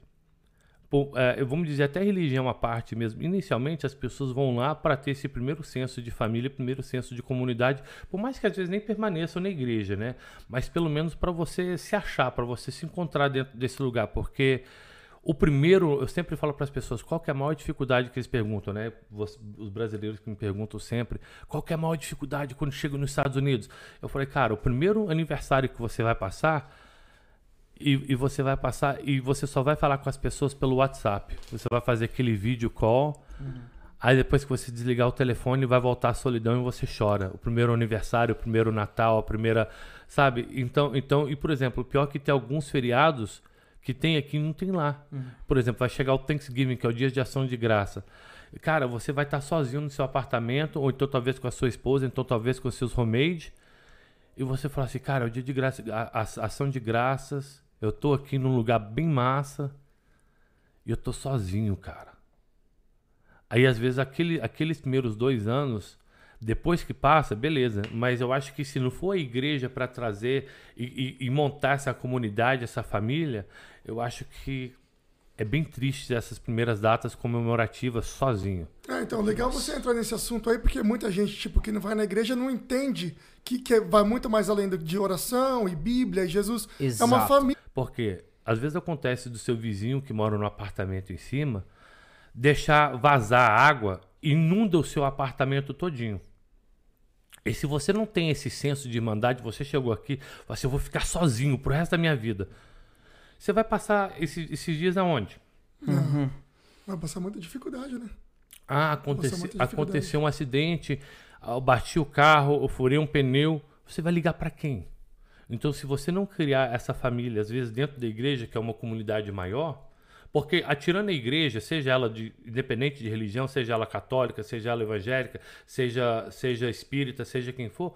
é, vamos dizer, até religião à parte mesmo. Inicialmente, as pessoas vão lá para ter esse primeiro senso de família, primeiro senso de comunidade, por mais que às vezes nem permaneçam na igreja, né? Mas pelo menos para você se achar, para você se encontrar dentro desse lugar, porque o primeiro, eu sempre falo para as pessoas, qual é a maior dificuldade que eles perguntam, né? Os brasileiros que me perguntam sempre, qual é a maior dificuldade quando chega nos Estados Unidos? Eu falei, cara, o primeiro aniversário que você vai passar e, e, você vai passar e você só vai falar com as pessoas pelo WhatsApp. Você vai fazer aquele vídeo call. Uhum. Aí depois que você desligar o telefone, vai voltar a solidão e você chora. O primeiro aniversário, o primeiro Natal, a primeira, sabe? Então, então, e por exemplo, o pior é que tem alguns feriados que tem aqui e não tem lá. Uhum. Por exemplo, vai chegar o Thanksgiving, que é o dia de ação de graça. Cara, você vai estar sozinho no seu apartamento, ou então talvez com a sua esposa, então talvez com seus roommates. E você fala assim, cara, é o dia de graça, a, a ação de graças, eu tô aqui num lugar bem massa e eu tô sozinho, cara. Aí às vezes aquele, aqueles primeiros dois anos, depois que passa, beleza. Mas eu acho que se não for a igreja para trazer e, e, e, montar essa comunidade, essa família, eu acho que é bem triste essas primeiras datas comemorativas sozinho. É, então, legal você entrar nesse assunto aí, porque muita gente, tipo, que não vai na igreja não entende que, que vai muito mais além de oração e Bíblia e Jesus. Exato. É uma família. Porque às vezes acontece do seu vizinho que mora no apartamento em cima deixar vazar água inunda o seu apartamento todinho. E se você não tem esse senso de irmandade, você chegou aqui, você eu vou ficar sozinho pro resto da minha vida. Você vai passar esse, esses dias aonde? Uhum. Vai passar muita dificuldade, né? Ah, aconteceu, aconteceu um acidente, eu bati o carro, eu furei um pneu. Você vai ligar para quem? Então, se você não criar essa família, às vezes dentro da igreja, que é uma comunidade maior, Porque atirando a igreja, seja ela de, independente de religião, seja ela católica, seja ela evangélica, seja, seja espírita, seja quem for,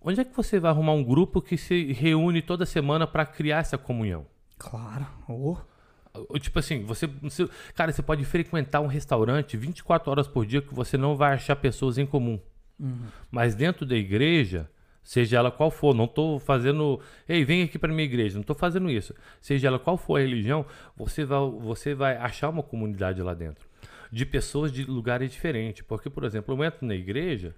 onde é que você vai arrumar um grupo que se reúne toda semana para criar essa comunhão? Claro. Oh. Tipo assim, você, você, Cara, você pode frequentar um restaurante 24 horas por dia que você não vai achar pessoas em comum. Uhum. Mas dentro da igreja, seja ela qual for, não estou fazendo. Ei, vem aqui para minha igreja, não estou fazendo isso. Seja ela qual for a religião, você vai, você vai achar uma comunidade lá dentro. De pessoas de lugares diferentes. Porque, por exemplo, eu entro na igreja,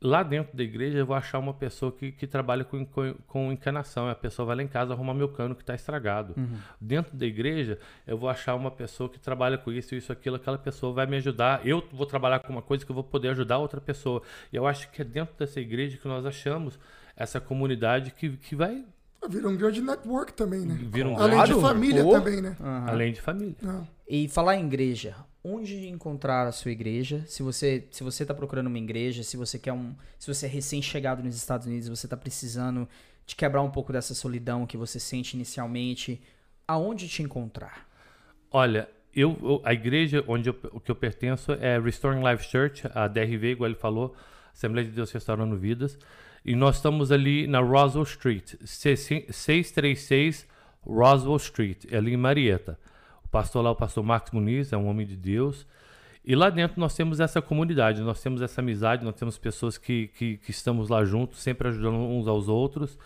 lá dentro da igreja eu vou achar uma pessoa que, que trabalha com, com, com encanação. A pessoa vai lá em casa arrumar meu cano que está estragado. Uhum. Dentro da igreja eu vou achar uma pessoa que trabalha com isso, isso, aquilo. Aquela pessoa vai me ajudar. Eu vou trabalhar com uma coisa que eu vou poder ajudar outra pessoa. E eu acho que é dentro dessa igreja que nós achamos essa comunidade que, que vai Vira um grande network também, né? Vira um Além de família também, né? Uhum. Além de família. Uhum. E falar em igreja, onde encontrar a sua igreja? Se você se você está procurando uma igreja, se você quer um, se você é recém-chegado nos Estados Unidos, você está precisando de quebrar um pouco dessa solidão que você sente inicialmente, aonde te encontrar? Olha, eu, a igreja onde eu, que eu pertenço é Restoring Life Church, a DRV, igual ele falou, Assembleia de Deus Restaurando Vidas. E nós estamos ali na Roswell Street, 636 Roswell Street, ali em Marietta. O pastor lá, o pastor Marcos Muniz, é um homem de Deus. E lá dentro nós temos essa comunidade, nós temos essa amizade, nós temos pessoas que, que, que estamos lá juntos, sempre ajudando uns aos outros.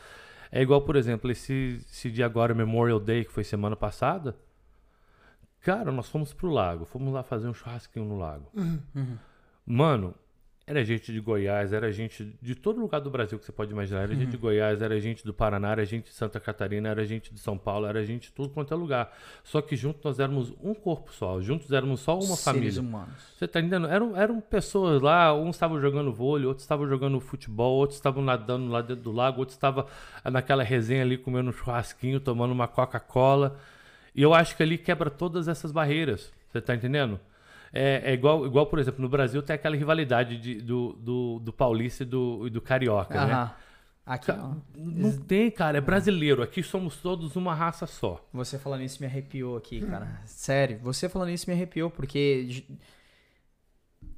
É igual, por exemplo, esse, esse dia agora, Memorial Day, que foi semana passada. Cara, nós fomos pro lago, fomos lá fazer um churrasquinho no lago. Uhum. Mano, era gente de Goiás, era gente de todo lugar do Brasil que você pode imaginar. Era uhum. gente de Goiás, era gente do Paraná, era gente de Santa Catarina, era gente de São Paulo, era gente de tudo quanto é lugar. Só que juntos nós éramos um corpo só, juntos éramos só uma Seres família. humanos. Você tá entendendo? Eram, eram pessoas lá, uns estavam jogando vôlei, outros estavam jogando futebol, outros estavam nadando lá dentro do lago, outros estavam naquela resenha ali comendo um churrasquinho, tomando uma Coca-Cola. E eu acho que ali quebra todas essas barreiras. Você tá entendendo? É, é, igual, igual, por exemplo, no Brasil tem aquela rivalidade de, do, do, do paulista e do, do carioca, né? Aqui não. Não tem, cara. É brasileiro. Aqui somos todos uma raça só. Você falando isso me arrepiou aqui, cara. Sério. Você falando isso me arrepiou, porque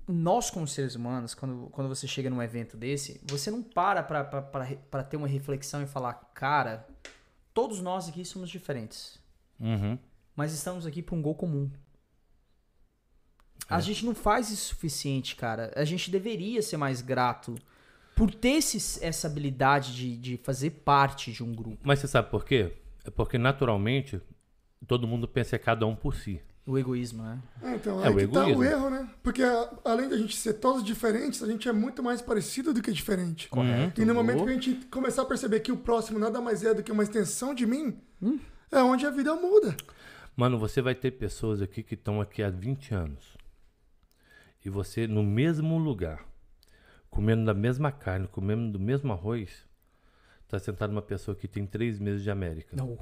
nós, como seres humanos, quando, quando você chega num evento desse, você não para pra, pra, pra, pra ter uma reflexão e falar, cara, todos nós aqui somos diferentes. Uhum. Mas estamos aqui para um gol comum. A é. gente não faz isso suficiente, cara. A gente deveria ser mais grato por ter esse, essa habilidade de, de fazer parte de um grupo. Mas você sabe por quê? É porque naturalmente todo mundo pensa cada um por si. O egoísmo, né? É, então, é, é o egoísmo. tá o erro, né? Porque além da gente ser todos diferentes, a gente é muito mais parecido do que diferente. Correto. E no momento que a gente começar a perceber que o próximo nada mais é do que uma extensão de mim, hum. é onde a vida muda. Mano, você vai ter pessoas aqui que estão aqui há 20 anos e você no mesmo lugar, comendo da mesma carne, comendo do mesmo arroz, está sentado uma pessoa que tem três meses de América. Não.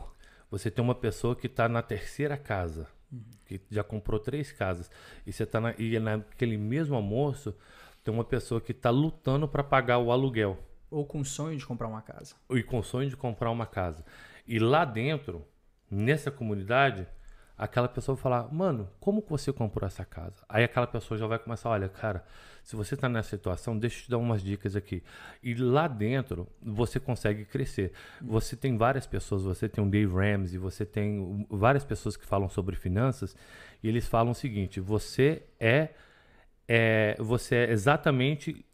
Você tem uma pessoa que está na terceira casa, uhum. que já comprou três casas, e você está na, e naquele mesmo almoço tem uma pessoa que está lutando para pagar o aluguel. Ou com sonho de comprar uma casa. E com sonho de comprar uma casa. E lá dentro, nessa comunidade, aquela pessoa vai falar, mano, como que você comprou essa casa? Aí aquela pessoa já vai começar, olha, cara, se você está nessa situação, deixa eu te dar umas dicas aqui. E lá dentro, você consegue crescer. Você tem várias pessoas, você tem um Dave Ramsey, você tem várias pessoas que falam sobre finanças, e eles falam o seguinte, você é, é você é exatamente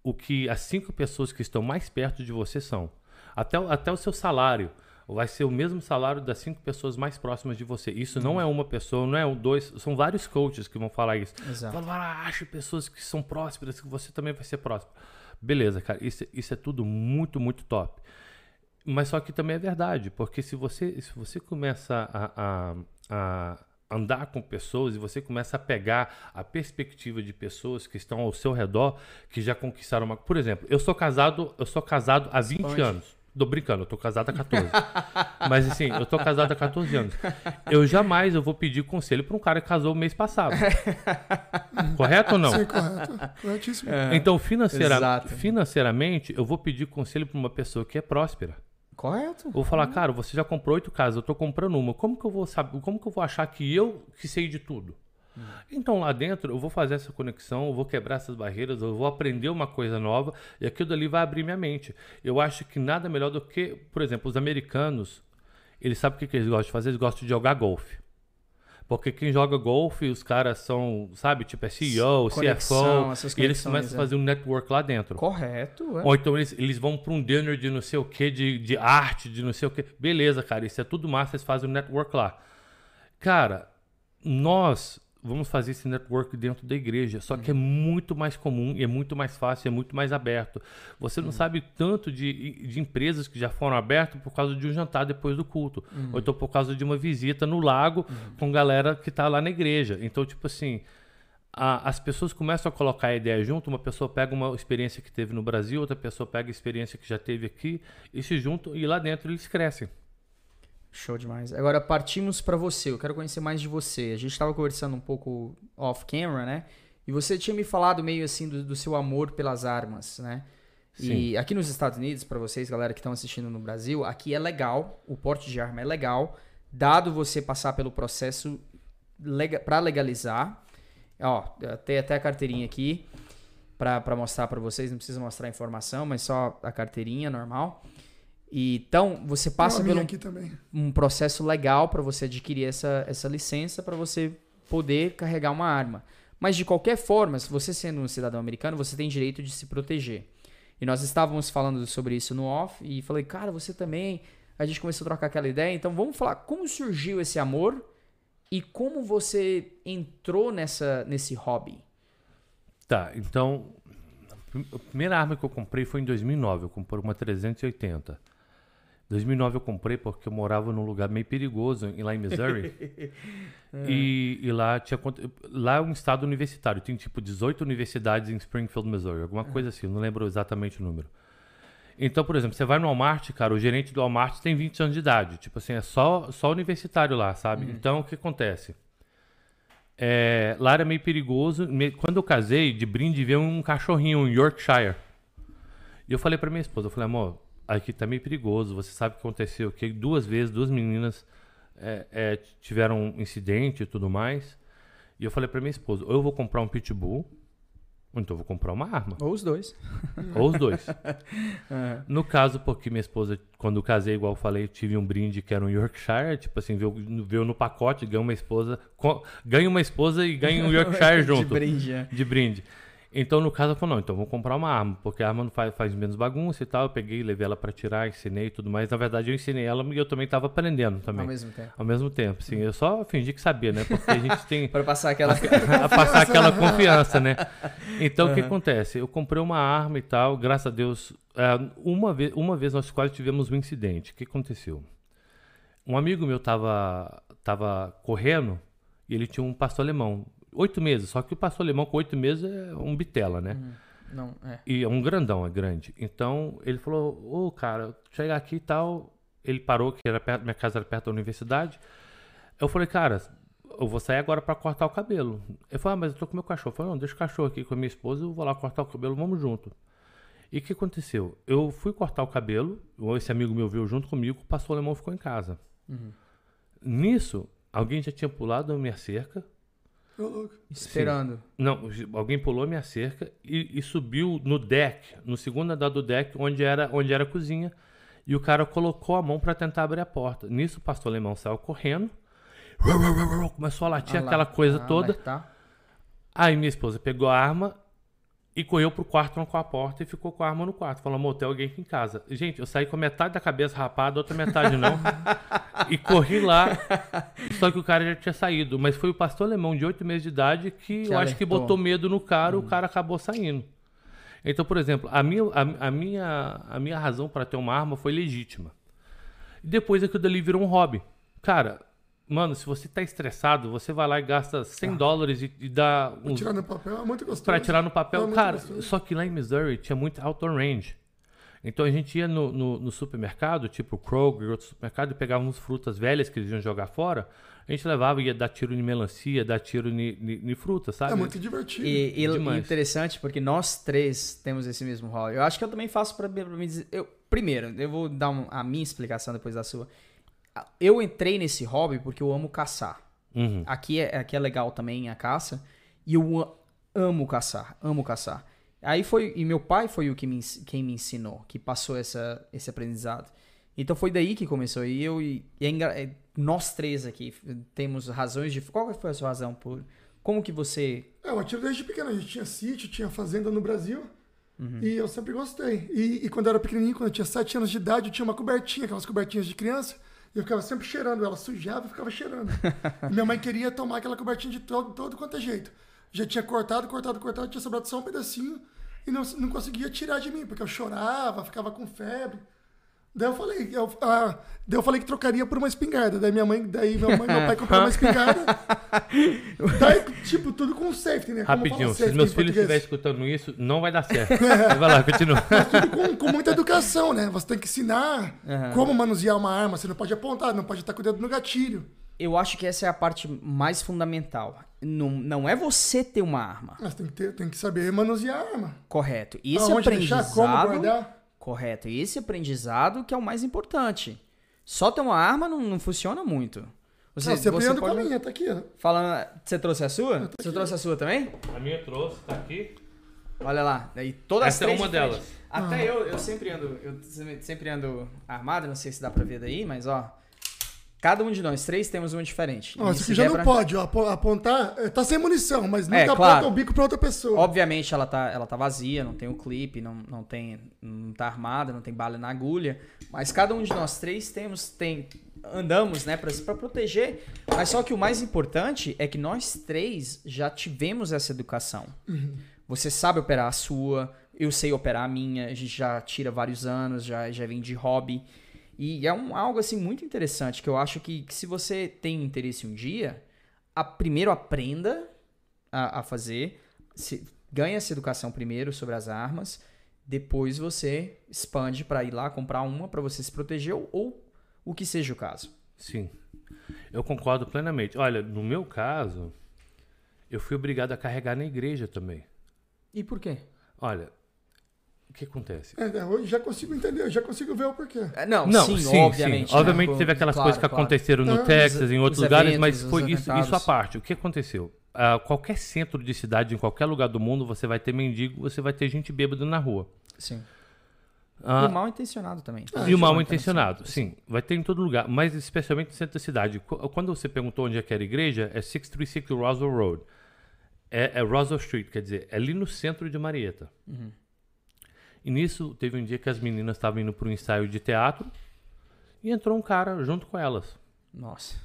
o que as cinco pessoas que estão mais perto de você são. Até, até o seu salário vai ser o mesmo salário das cinco pessoas mais próximas de você. Isso não é uma pessoa, não é um, dois, são vários coaches que vão falar isso. Exato. Falar, ache pessoas que são prósperas, que você também vai ser próspero. Beleza, cara, isso, isso é tudo muito, muito top. Mas só que também é verdade, porque se você, se você começa a, a, a andar com pessoas e você começa a pegar a perspectiva de pessoas que estão ao seu redor, que já conquistaram uma. Por exemplo, eu sou casado, eu sou casado há 20 Esponge. anos. Tô brincando, eu tô casado há 14. Mas assim, eu tô casado há 14 anos. Eu jamais eu vou pedir conselho para um cara que casou o mês passado. correto ou não? Sim, correto. Corretíssimo. É, então, financeira, financeiramente, eu vou pedir conselho para uma pessoa que é próspera. Correto. Vou falar, cara, você já comprou oito casas, eu tô comprando uma. Como que eu vou saber? Como que eu vou achar que eu que sei de tudo? Hum. Então lá dentro eu vou fazer essa conexão, eu vou quebrar essas barreiras, eu vou aprender uma coisa nova e aquilo dali vai abrir minha mente. Eu acho que nada melhor do que, por exemplo, os americanos, eles sabem o que, que eles gostam de fazer? Eles gostam de jogar golfe. Porque quem joga golfe, os caras são, sabe, tipo é CEO, Conexão, CFO, e eles começam é. a fazer um network lá dentro. Correto. É. Ou então eles, eles vão para um dinner de não sei o que, de, de arte, de não sei o que. Beleza, cara, isso é tudo massa, eles fazem um network lá. Cara, nós vamos fazer esse network dentro da igreja. Só que é muito mais comum, é muito mais fácil, é muito mais aberto. Você não uhum. sabe tanto de, de empresas que já foram abertas por causa de um jantar depois do culto. Uhum. Ou então por causa de uma visita no lago uhum. com galera que está lá na igreja. Então, tipo assim. A, as pessoas começam a colocar a ideia junto, uma pessoa pega uma experiência que teve no Brasil, outra pessoa pega a experiência que já teve aqui e se juntam e lá dentro eles crescem. Show demais. Agora partimos para você. Eu quero conhecer mais de você. A gente estava conversando um pouco off camera, né? E você tinha me falado meio assim do, do seu amor pelas armas, né? Sim. E aqui nos Estados Unidos, para vocês, galera que estão assistindo no Brasil, aqui é legal, o porte de arma é legal, dado você passar pelo processo lega para legalizar. Ó, tem até a carteirinha aqui para mostrar para vocês, não precisa mostrar a informação, mas só a carteirinha normal. E, então, você passa pelo um, um processo legal para você adquirir essa, essa licença para você poder carregar uma arma. Mas de qualquer forma, se você sendo um cidadão americano, você tem direito de se proteger. E nós estávamos falando sobre isso no off e falei, cara, você também. A gente começou a trocar aquela ideia. Então vamos falar como surgiu esse amor e como você entrou nessa, nesse hobby. Tá, então a primeira arma que eu comprei foi em 2009. Eu comprei uma 380. 2009 eu comprei porque eu morava num lugar meio perigoso lá em Missouri. é. e, e, lá tinha lá é um estado universitário, tem tipo 18 universidades em Springfield, Missouri, alguma é. coisa assim, não lembro exatamente o número. Então, por exemplo, você vai no Walmart, cara, o gerente do Walmart tem 20 anos de idade, tipo assim, é só só universitário lá, sabe? Uhum. Então, o que acontece? É, lá era meio perigoso. Quando eu casei, de brinde veio um cachorrinho, um Yorkshire. E eu falei para minha esposa, eu falei, amor, aqui tá meio perigoso. Você sabe o que aconteceu? Que duas vezes, duas meninas é, é, tiveram um incidente e tudo mais. E eu falei para minha esposa: ou eu vou comprar um pitbull, ou então eu vou comprar uma arma. Ou os dois. Ou os dois. uhum. No caso, porque minha esposa, quando casei, igual eu falei, tive um brinde que era um Yorkshire, tipo assim, veio, veio no pacote, ganha uma esposa, ganha uma esposa e ganha um Yorkshire junto. de brinde, é. De brinde. Então, no caso, eu falei, não, então vou comprar uma arma, porque a arma não faz, faz menos bagunça e tal. Eu peguei, levei ela para tirar, ensinei e tudo mais. Na verdade, eu ensinei ela e eu também estava aprendendo também. Ao mesmo tempo. Ao mesmo tempo, sim. Eu só fingi que sabia, né? Porque a gente tem... para passar aquela... a, passar aquela confiança, né? Então, uhum. o que acontece? Eu comprei uma arma e tal, graças a Deus. É, uma, vez, uma vez nós quase tivemos um incidente. O que aconteceu? Um amigo meu tava, tava correndo e ele tinha um pastor alemão oito meses. Só que o pastor alemão com oito meses é um bitela, né? Uhum. Não, é. E é um grandão, é grande. Então ele falou: Ô, oh, cara, chegar aqui e tal. Ele parou, que era perto, minha casa era perto da universidade. Eu falei, cara, eu vou sair agora para cortar o cabelo. Ele falou, ah, mas eu tô com meu cachorro. Eu falei, não, deixa o cachorro aqui com a minha esposa, eu vou lá cortar o cabelo, vamos junto. E o que aconteceu? Eu fui cortar o cabelo, esse amigo meu veio junto comigo, o pastor alemão ficou em casa. Uhum. Nisso, alguém já tinha pulado a minha cerca, Esperando. Sim. Não, alguém pulou minha cerca e, e, subiu no deck, no segundo andar do deck, onde era, onde era a cozinha. E o cara colocou a mão para tentar abrir a porta. Nisso, o pastor alemão saiu correndo. Começou a latir ah, aquela coisa ah, toda. Tá. Aí minha esposa pegou a arma e correu pro quarto, trancou a porta e ficou com a arma no quarto. Falou, amor, tem alguém aqui em casa. Gente, eu saí com metade da cabeça rapada, outra metade não. e corri lá, só que o cara já tinha saído. Mas foi o pastor alemão de oito meses de idade que, que eu acho que botou medo no cara, hum. o cara acabou saindo. Então, por exemplo, a minha, a, a minha, a minha razão para ter uma arma foi legítima. Depois aquilo dali virou um hobby. Cara, Mano, se você tá estressado, você vai lá e gasta 100 ah. dólares e, e dá. Uns... Pra tirar no papel é muito gostoso. Pra tirar no papel. É Cara, só que lá em Missouri tinha muito outdoor range. Então a gente ia no, no, no supermercado, tipo Kroger, outro supermercado, e pegávamos frutas velhas que eles iam jogar fora. A gente levava e ia dar tiro em melancia, dar tiro em fruta, sabe? É muito divertido. E, e interessante porque nós três temos esse mesmo rol. Eu acho que eu também faço para me dizer. Eu, primeiro, eu vou dar um, a minha explicação depois da sua. Eu entrei nesse hobby porque eu amo caçar. Uhum. Aqui, é, aqui é legal também a caça. E eu amo caçar, amo caçar. Aí foi. E meu pai foi o que me, quem me ensinou, que passou essa, esse aprendizado. Então foi daí que começou. E eu e é, é, nós três aqui temos razões de. Qual foi a sua razão por. Como que você. É, eu atiro desde pequeno. A gente tinha sítio, tinha fazenda no Brasil. Uhum. E eu sempre gostei. E, e, quando eu era pequenininho, quando eu tinha sete anos de idade, eu tinha uma cobertinha, aquelas cobertinhas de criança. Eu ficava sempre cheirando. Ela sujava e ficava cheirando. minha mãe queria tomar aquela cobertinha de todo, todo quanto é jeito. Já tinha cortado, cortado, cortado, tinha sobrado só um pedacinho. E não, não conseguia tirar de mim, porque eu chorava, ficava com febre. Daí eu falei, eu, ah, daí eu falei que trocaria por uma espingarda. Daí minha mãe, daí minha mãe, meu pai comprou uma espingarda. daí, tipo, tudo com safety, né? Rapidinho, se meus filhos estiverem escutando isso, não vai dar certo. É. Vai lá, continua. Mas tudo com, com, muita educação, né? Você tem que ensinar uhum. como manusear uma arma. Você não pode apontar, não pode estar com o dedo no gatilho. Eu acho que essa é a parte mais fundamental. Não, não é você ter uma arma. Mas tem que, ter, tem que saber manusear a arma. Correto. E esse Aonde aprendizado... Deixar, como guardar Correto. E esse aprendizado que é o mais importante. Só ter uma arma não, não funciona muito. Você, não, você, você pode... com a minha, tá aqui. Ó. Falando, você trouxe a sua? Você aqui. trouxe a sua também? A minha trouxe, tá aqui. Olha lá, daí todas Essa é uma delas. Até ah. eu, eu sempre ando, eu sempre ando armado, não sei se dá pra ver daí, mas ó, Cada um de nós três temos uma diferente. Nossa, já não pode, ó, apontar. É, tá sem munição, mas nunca é, claro. aponta o bico pra outra pessoa. Obviamente ela tá, ela tá vazia, não tem o clipe, não, não tem. não tá armada, não tem bala na agulha. Mas cada um de nós três temos. Tem, andamos, né, pra, pra proteger. Mas só que o mais importante é que nós três já tivemos essa educação. Uhum. Você sabe operar a sua, eu sei operar a minha, a gente já tira vários anos, já, já vem de hobby. E é um, algo assim muito interessante que eu acho que, que se você tem interesse um dia, a, primeiro aprenda a, a fazer, se, ganha essa educação primeiro sobre as armas, depois você expande para ir lá comprar uma para você se proteger ou, ou o que seja o caso. Sim, eu concordo plenamente. Olha, no meu caso, eu fui obrigado a carregar na igreja também. E por quê? Olha, que acontece? É, é, hoje já consigo entender, já consigo ver o porquê. É, não, não, sim, sim obviamente. Sim. Né? Obviamente teve aquelas claro, coisas que claro. aconteceram no Texas, em outros lugares, eventos, mas foi isso, isso à parte. O que aconteceu? Uh, qualquer centro de cidade, em qualquer lugar do mundo, você vai ter mendigo, você vai ter gente bêbada na rua. Sim. Uh, e mal intencionado também. Ah, e o mal intencionado, sim. Vai ter em todo lugar, mas especialmente no centro da cidade. Quando você perguntou onde é que era a igreja, é 636 Roswell Road. É, é Roswell Street, quer dizer, é ali no centro de Marietta. Uhum. E nisso, teve um dia que as meninas estavam indo para um ensaio de teatro e entrou um cara junto com elas. Nossa.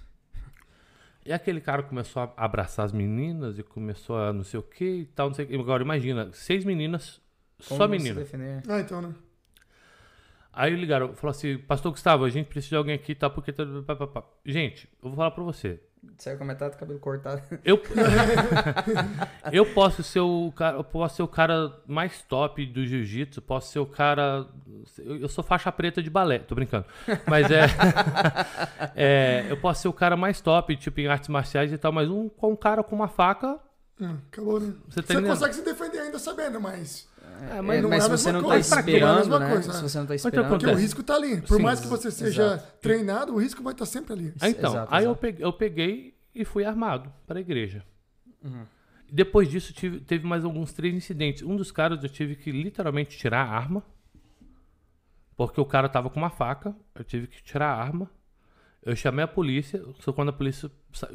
E aquele cara começou a abraçar as meninas e começou a não sei o que e tal, não sei o que. Agora imagina, seis meninas, Como só meninas. Ah, então, né? Aí ligaram, falou assim, pastor Gustavo, a gente precisa de alguém aqui, tá? Porque tá... Gente, eu vou falar pra você. Saiu com metade do cabelo cortado. Eu, eu posso ser o cara, eu posso ser o cara mais top do jiu-jitsu, posso ser o cara. Eu sou faixa preta de balé, tô brincando. Mas é, é. Eu posso ser o cara mais top, tipo, em artes marciais e tal, mas um, um cara com uma faca. Hum, acabou, né? Você, tá você consegue se defender ainda sabendo, mas. É, mas, não mas é se você não tá esperando, né? Coisa, se você não tá esperando. Porque o risco tá ali. Por Sim, mais que você seja exato. treinado, o risco vai estar tá sempre ali. Então, exato, aí exato. Eu, peguei, eu peguei e fui armado para a igreja. Uhum. Depois disso, tive, teve mais alguns três incidentes. Um dos caras eu tive que literalmente tirar a arma. Porque o cara tava com uma faca. Eu tive que tirar a arma. Eu chamei a polícia, só quando a polícia.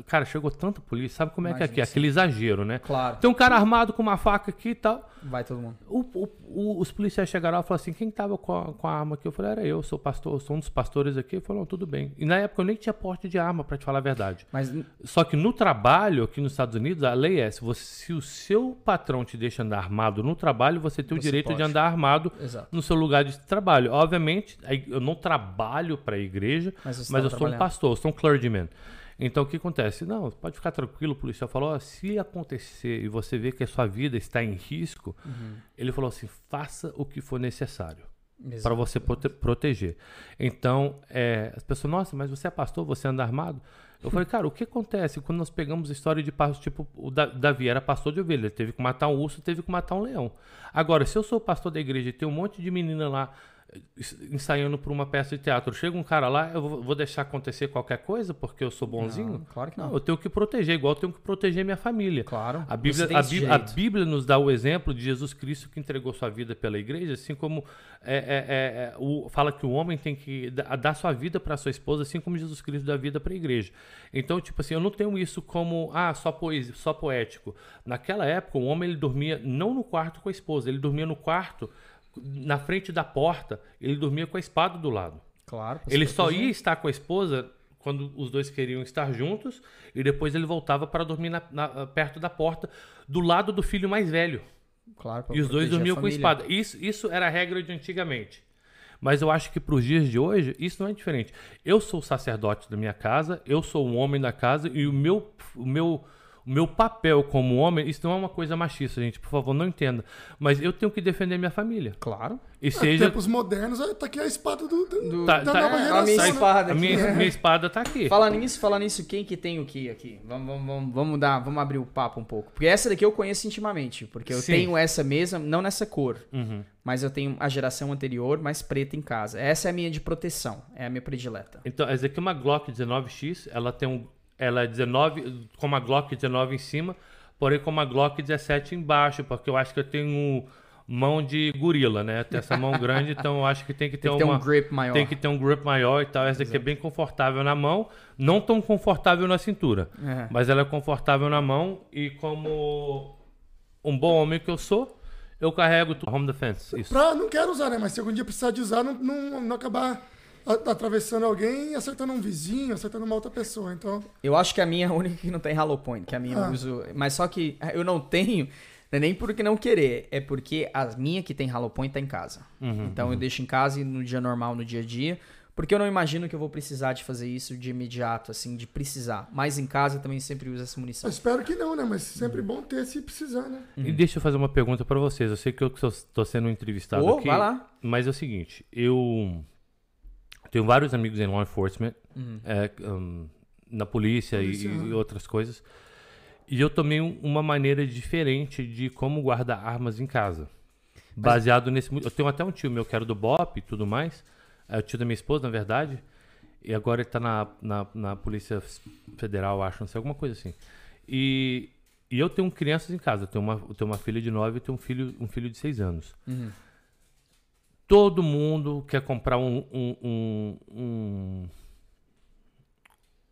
Cara, chegou tanta polícia, sabe como é Imagina que é aqui? Aquele exagero, né? Claro. Tem um cara armado com uma faca aqui e tal. Vai todo mundo. O, o, o, os policiais chegaram lá e falaram assim: quem tava com a, com a arma aqui? Eu falei: era eu, sou pastor, sou um dos pastores aqui. Falou: tudo bem. E na época eu nem tinha porte de arma, para te falar a verdade. Mas... Só que no trabalho, aqui nos Estados Unidos, a lei é: se, você, se o seu patrão te deixa andar armado no trabalho, você tem o direito pode. de andar armado Exato. no seu lugar de trabalho. Obviamente, eu não trabalho para a igreja, mas, mas eu sou um pastor, eu sou um clergyman. Então o que acontece? Não, pode ficar tranquilo, o policial falou: oh, se acontecer e você vê que a sua vida está em risco, uhum. ele falou assim: faça o que for necessário para você prote proteger. Então, é, as pessoas, nossa, mas você é pastor, você anda armado? Eu falei, cara, o que acontece quando nós pegamos história de pastor, tipo, o Davi era pastor de ovelha, ele teve que matar um urso, teve que matar um leão. Agora, se eu sou pastor da igreja e tem um monte de menina lá ensaiando para uma peça de teatro. Chega um cara lá, eu vou deixar acontecer qualquer coisa porque eu sou bonzinho? Não, claro que não. não. Eu tenho que proteger, igual eu tenho que proteger minha família. Claro. A Bíblia, a Bíblia, a, Bíblia, nos dá o exemplo de Jesus Cristo que entregou sua vida pela igreja, assim como é, é, é, é o, fala que o homem tem que dar sua vida para sua esposa, assim como Jesus Cristo dá vida para a igreja. Então, tipo assim, eu não tenho isso como ah, só poesia, só poético. Naquela época, o homem ele dormia não no quarto com a esposa, ele dormia no quarto na frente da porta, ele dormia com a espada do lado. Claro. Ele só ia estar com a esposa quando os dois queriam estar juntos e depois ele voltava para dormir na, na, perto da porta, do lado do filho mais velho. Claro. E os dois dormiam com a espada. Isso, isso era a regra de antigamente. Mas eu acho que para os dias de hoje, isso não é diferente. Eu sou o sacerdote da minha casa, eu sou o homem da casa e o meu, o meu o meu papel como homem, isso não é uma coisa machista, gente, por favor, não entenda. Mas eu tenho que defender minha família. Claro. E é, seja... tempos modernos, tá aqui a espada do, do tá, da tá, nova é, A minha né? espada, a minha, minha, espada tá aqui. Fala nisso, fala nisso, quem que tem o que aqui? Vamos, vamos, vamos, dar, vamos abrir o papo um pouco. Porque essa daqui eu conheço intimamente, porque eu Sim. tenho essa mesa, não nessa cor, uhum. mas eu tenho a geração anterior, mais preta em casa. Essa é a minha de proteção, é a minha predileta. Então, essa aqui é uma Glock 19X, ela tem um ela é 19, com uma Glock 19 em cima, porém com uma Glock 17 embaixo, porque eu acho que eu tenho mão de gorila, né? Tem essa mão grande, então eu acho que tem que ter, tem que uma, ter um grip maior. Tem que ter um grip maior e tal. Essa aqui é bem confortável na mão, não tão confortável na cintura, é. mas ela é confortável na mão e como um bom homem que eu sou, eu carrego tudo. Home defense. Isso. Pra, não quero usar, né? Mas se algum dia precisar de usar, não, não, não acabar atravessando alguém e acertando um vizinho, acertando uma outra pessoa. Então. Eu acho que a minha é a única que não tem Hollow Point, que a minha ah. eu uso. Mas só que eu não tenho. Não é nem porque não querer, é porque a minha que tem Hollow Point tá em casa. Uhum, então uhum. eu deixo em casa e no dia normal, no dia a dia. Porque eu não imagino que eu vou precisar de fazer isso de imediato, assim, de precisar. Mas em casa eu também sempre uso essa munição. Eu espero que não, né? Mas sempre bom ter se precisar, né? Uhum. E deixa eu fazer uma pergunta para vocês. Eu sei que eu estou sendo entrevistado oh, aqui. Vai lá. Mas é o seguinte, eu tenho vários amigos em law enforcement, uhum. é, um, na polícia, e, e, outras coisas. E eu tomei uma maneira diferente de como guardar armas em casa. Mas... Baseado nesse. Eu tenho até um tio meu que era do BOP e tudo mais. É o tio da minha esposa, na verdade. E agora ele tá na, na, na Polícia Federal, acho, não sei, alguma coisa assim. E, e eu tenho crianças em casa. Eu tenho uma, eu tenho uma filha de 9 e tenho um filho, um filho de 6 anos. Uhum. Todo mundo quer comprar um, um, um, um,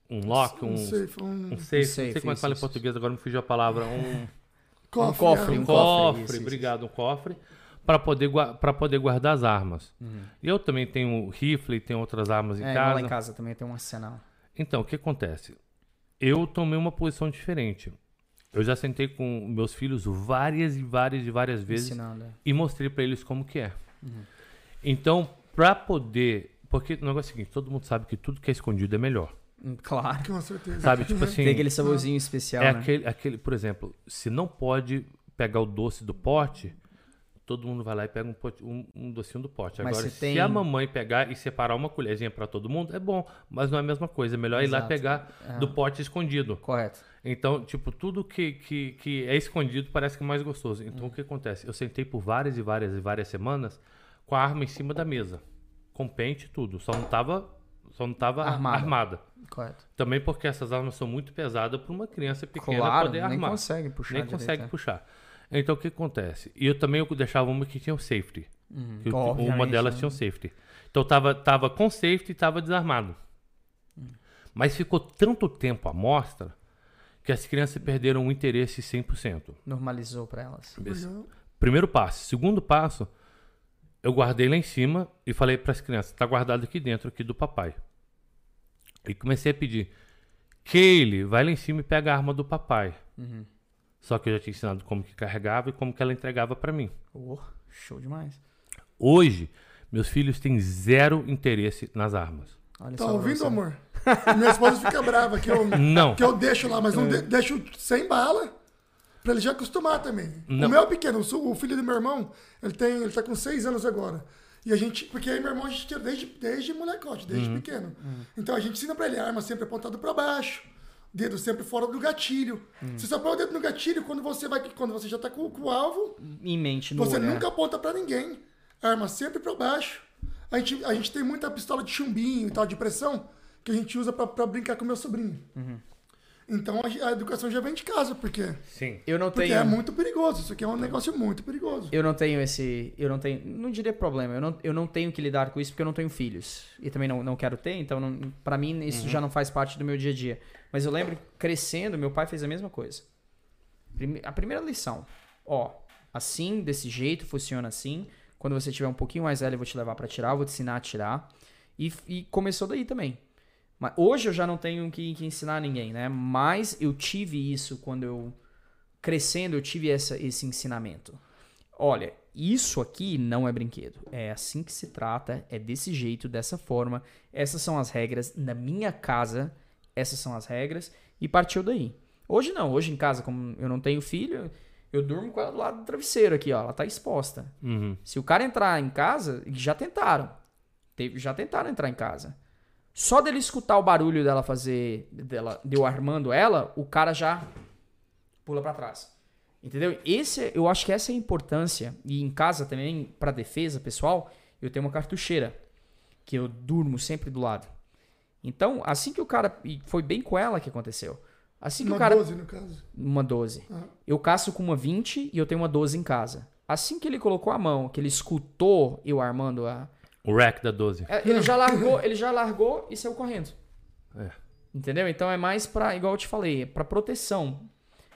um lock, um, um safe, um, um safe, não sei como é que fala em português, agora me fugiu a palavra, um cofre, um cofre, um cofre, isso, obrigado, isso. um cofre para poder para poder guardar as armas. Uhum. Eu também tenho rifle, tenho outras armas em é, casa. Lá em casa também tem um arsenal. Então, o que acontece? Eu tomei uma posição diferente. Eu já sentei com meus filhos várias e várias e várias vezes Ensinando. É. e mostrei para eles como que é. Uhum. Então, para poder. Porque o negócio é o seguinte: todo mundo sabe que tudo que é escondido é melhor. Hum, claro. Com certeza. Sabe, tipo assim. Tem aquele saborzinho especial. É né? aquele, aquele, por exemplo, se não pode pegar o doce do pote, todo mundo vai lá e pega um, pote, um, um docinho do pote. Mas Agora, se tem... a mamãe pegar e separar uma colherzinha para todo mundo, é bom, mas não é a mesma coisa. É melhor Exato. ir lá pegar é. do pote escondido. Correto. Então, tipo, tudo que, que, que é escondido parece que é mais gostoso. Então, hum. o que acontece? Eu sentei por várias e várias e várias semanas com a arma em cima da mesa com pente e tudo. Só não tava, só não tava armada. armada. Correto. Também porque essas armas são muito pesadas para uma criança pequena claro, poder armar. Nem consegue puxar. Nem direito, consegue é. puxar. Então o que acontece? E eu também eu deixava uma que tinha o safety. Uhum. Que uma delas né? tinha o safety. Então tava, tava com safety e tava desarmado. Uhum. Mas ficou tanto tempo à mostra que as crianças perderam o interesse 100%. Normalizou para elas. Primeiro passo. Segundo passo, eu guardei lá em cima e falei para as crianças: tá guardado aqui dentro aqui do papai. E comecei a pedir: Kaylee, vai lá em cima e pega a arma do papai. Uhum. Só que eu já tinha ensinado como que carregava e como que ela entregava para mim. Oh, show demais. Hoje, meus filhos têm zero interesse nas armas. Olha tá ouvindo, você. amor? Minha esposa fica brava que eu, não. que eu deixo lá, mas não é. de, deixo sem bala. Pra ele já acostumar também. Não. O meu é pequeno, o filho do meu irmão, ele, tem, ele tá com seis anos agora. E a gente, porque aí meu irmão a gente tira desde, desde molecote, desde uhum. pequeno. Uhum. Então a gente ensina pra ele arma sempre apontado para baixo, dedo sempre fora do gatilho. Uhum. Você só põe o dedo no gatilho quando você vai, quando você já tá com, com o alvo. Em mente, no Você olhar. nunca aponta para ninguém. Arma sempre para baixo. A gente, a gente tem muita pistola de chumbinho e tal, de pressão, que a gente usa para brincar com meu sobrinho. Uhum. Então a, educação já vem de casa, porque. Sim. Eu não porque tenho. é muito perigoso. Isso aqui é um negócio muito perigoso. Eu não tenho esse. Eu não tenho. Não diria problema. Eu não, eu não tenho que lidar com isso porque eu não tenho filhos. E também não, não quero ter, então não, pra mim isso uhum. já não faz parte do meu dia a dia. Mas eu lembro crescendo, meu pai fez a mesma coisa. A primeira lição. Ó, assim, desse jeito, funciona assim. Quando você tiver um pouquinho mais velho, eu vou te levar para tirar, vou te ensinar a tirar. E, e começou daí também. Mas hoje eu já não tenho que, que ensinar ninguém, né? Mas eu tive isso quando eu crescendo, eu tive essa, esse ensinamento. Olha, isso aqui não é brinquedo. É assim que se trata, é desse jeito, dessa forma. Essas são as regras. Na minha casa, essas são as regras. E partiu daí. Hoje não, hoje em casa, como eu não tenho filho, eu durmo com ela do lado do travesseiro aqui, ó. Ela tá exposta. Uhum. Se o cara entrar em casa, já tentaram. Já tentaram entrar em casa. Só dele escutar o barulho dela fazer, dela, de eu armando ela, o cara já pula para trás. Entendeu? Esse, eu acho que essa é a importância. E em casa também, para defesa pessoal, eu tenho uma cartucheira que eu durmo sempre do lado. Então, assim que o cara. E foi bem com ela que aconteceu. Assim que uma o cara. 12, no caso. Uma 12. Ah. Eu caço com uma 20 e eu tenho uma 12 em casa. Assim que ele colocou a mão, que ele escutou eu armando a, o rack da 12. É, ele já largou, ele já largou e saiu correndo. É. Entendeu? Então é mais para, igual eu te falei, é para proteção.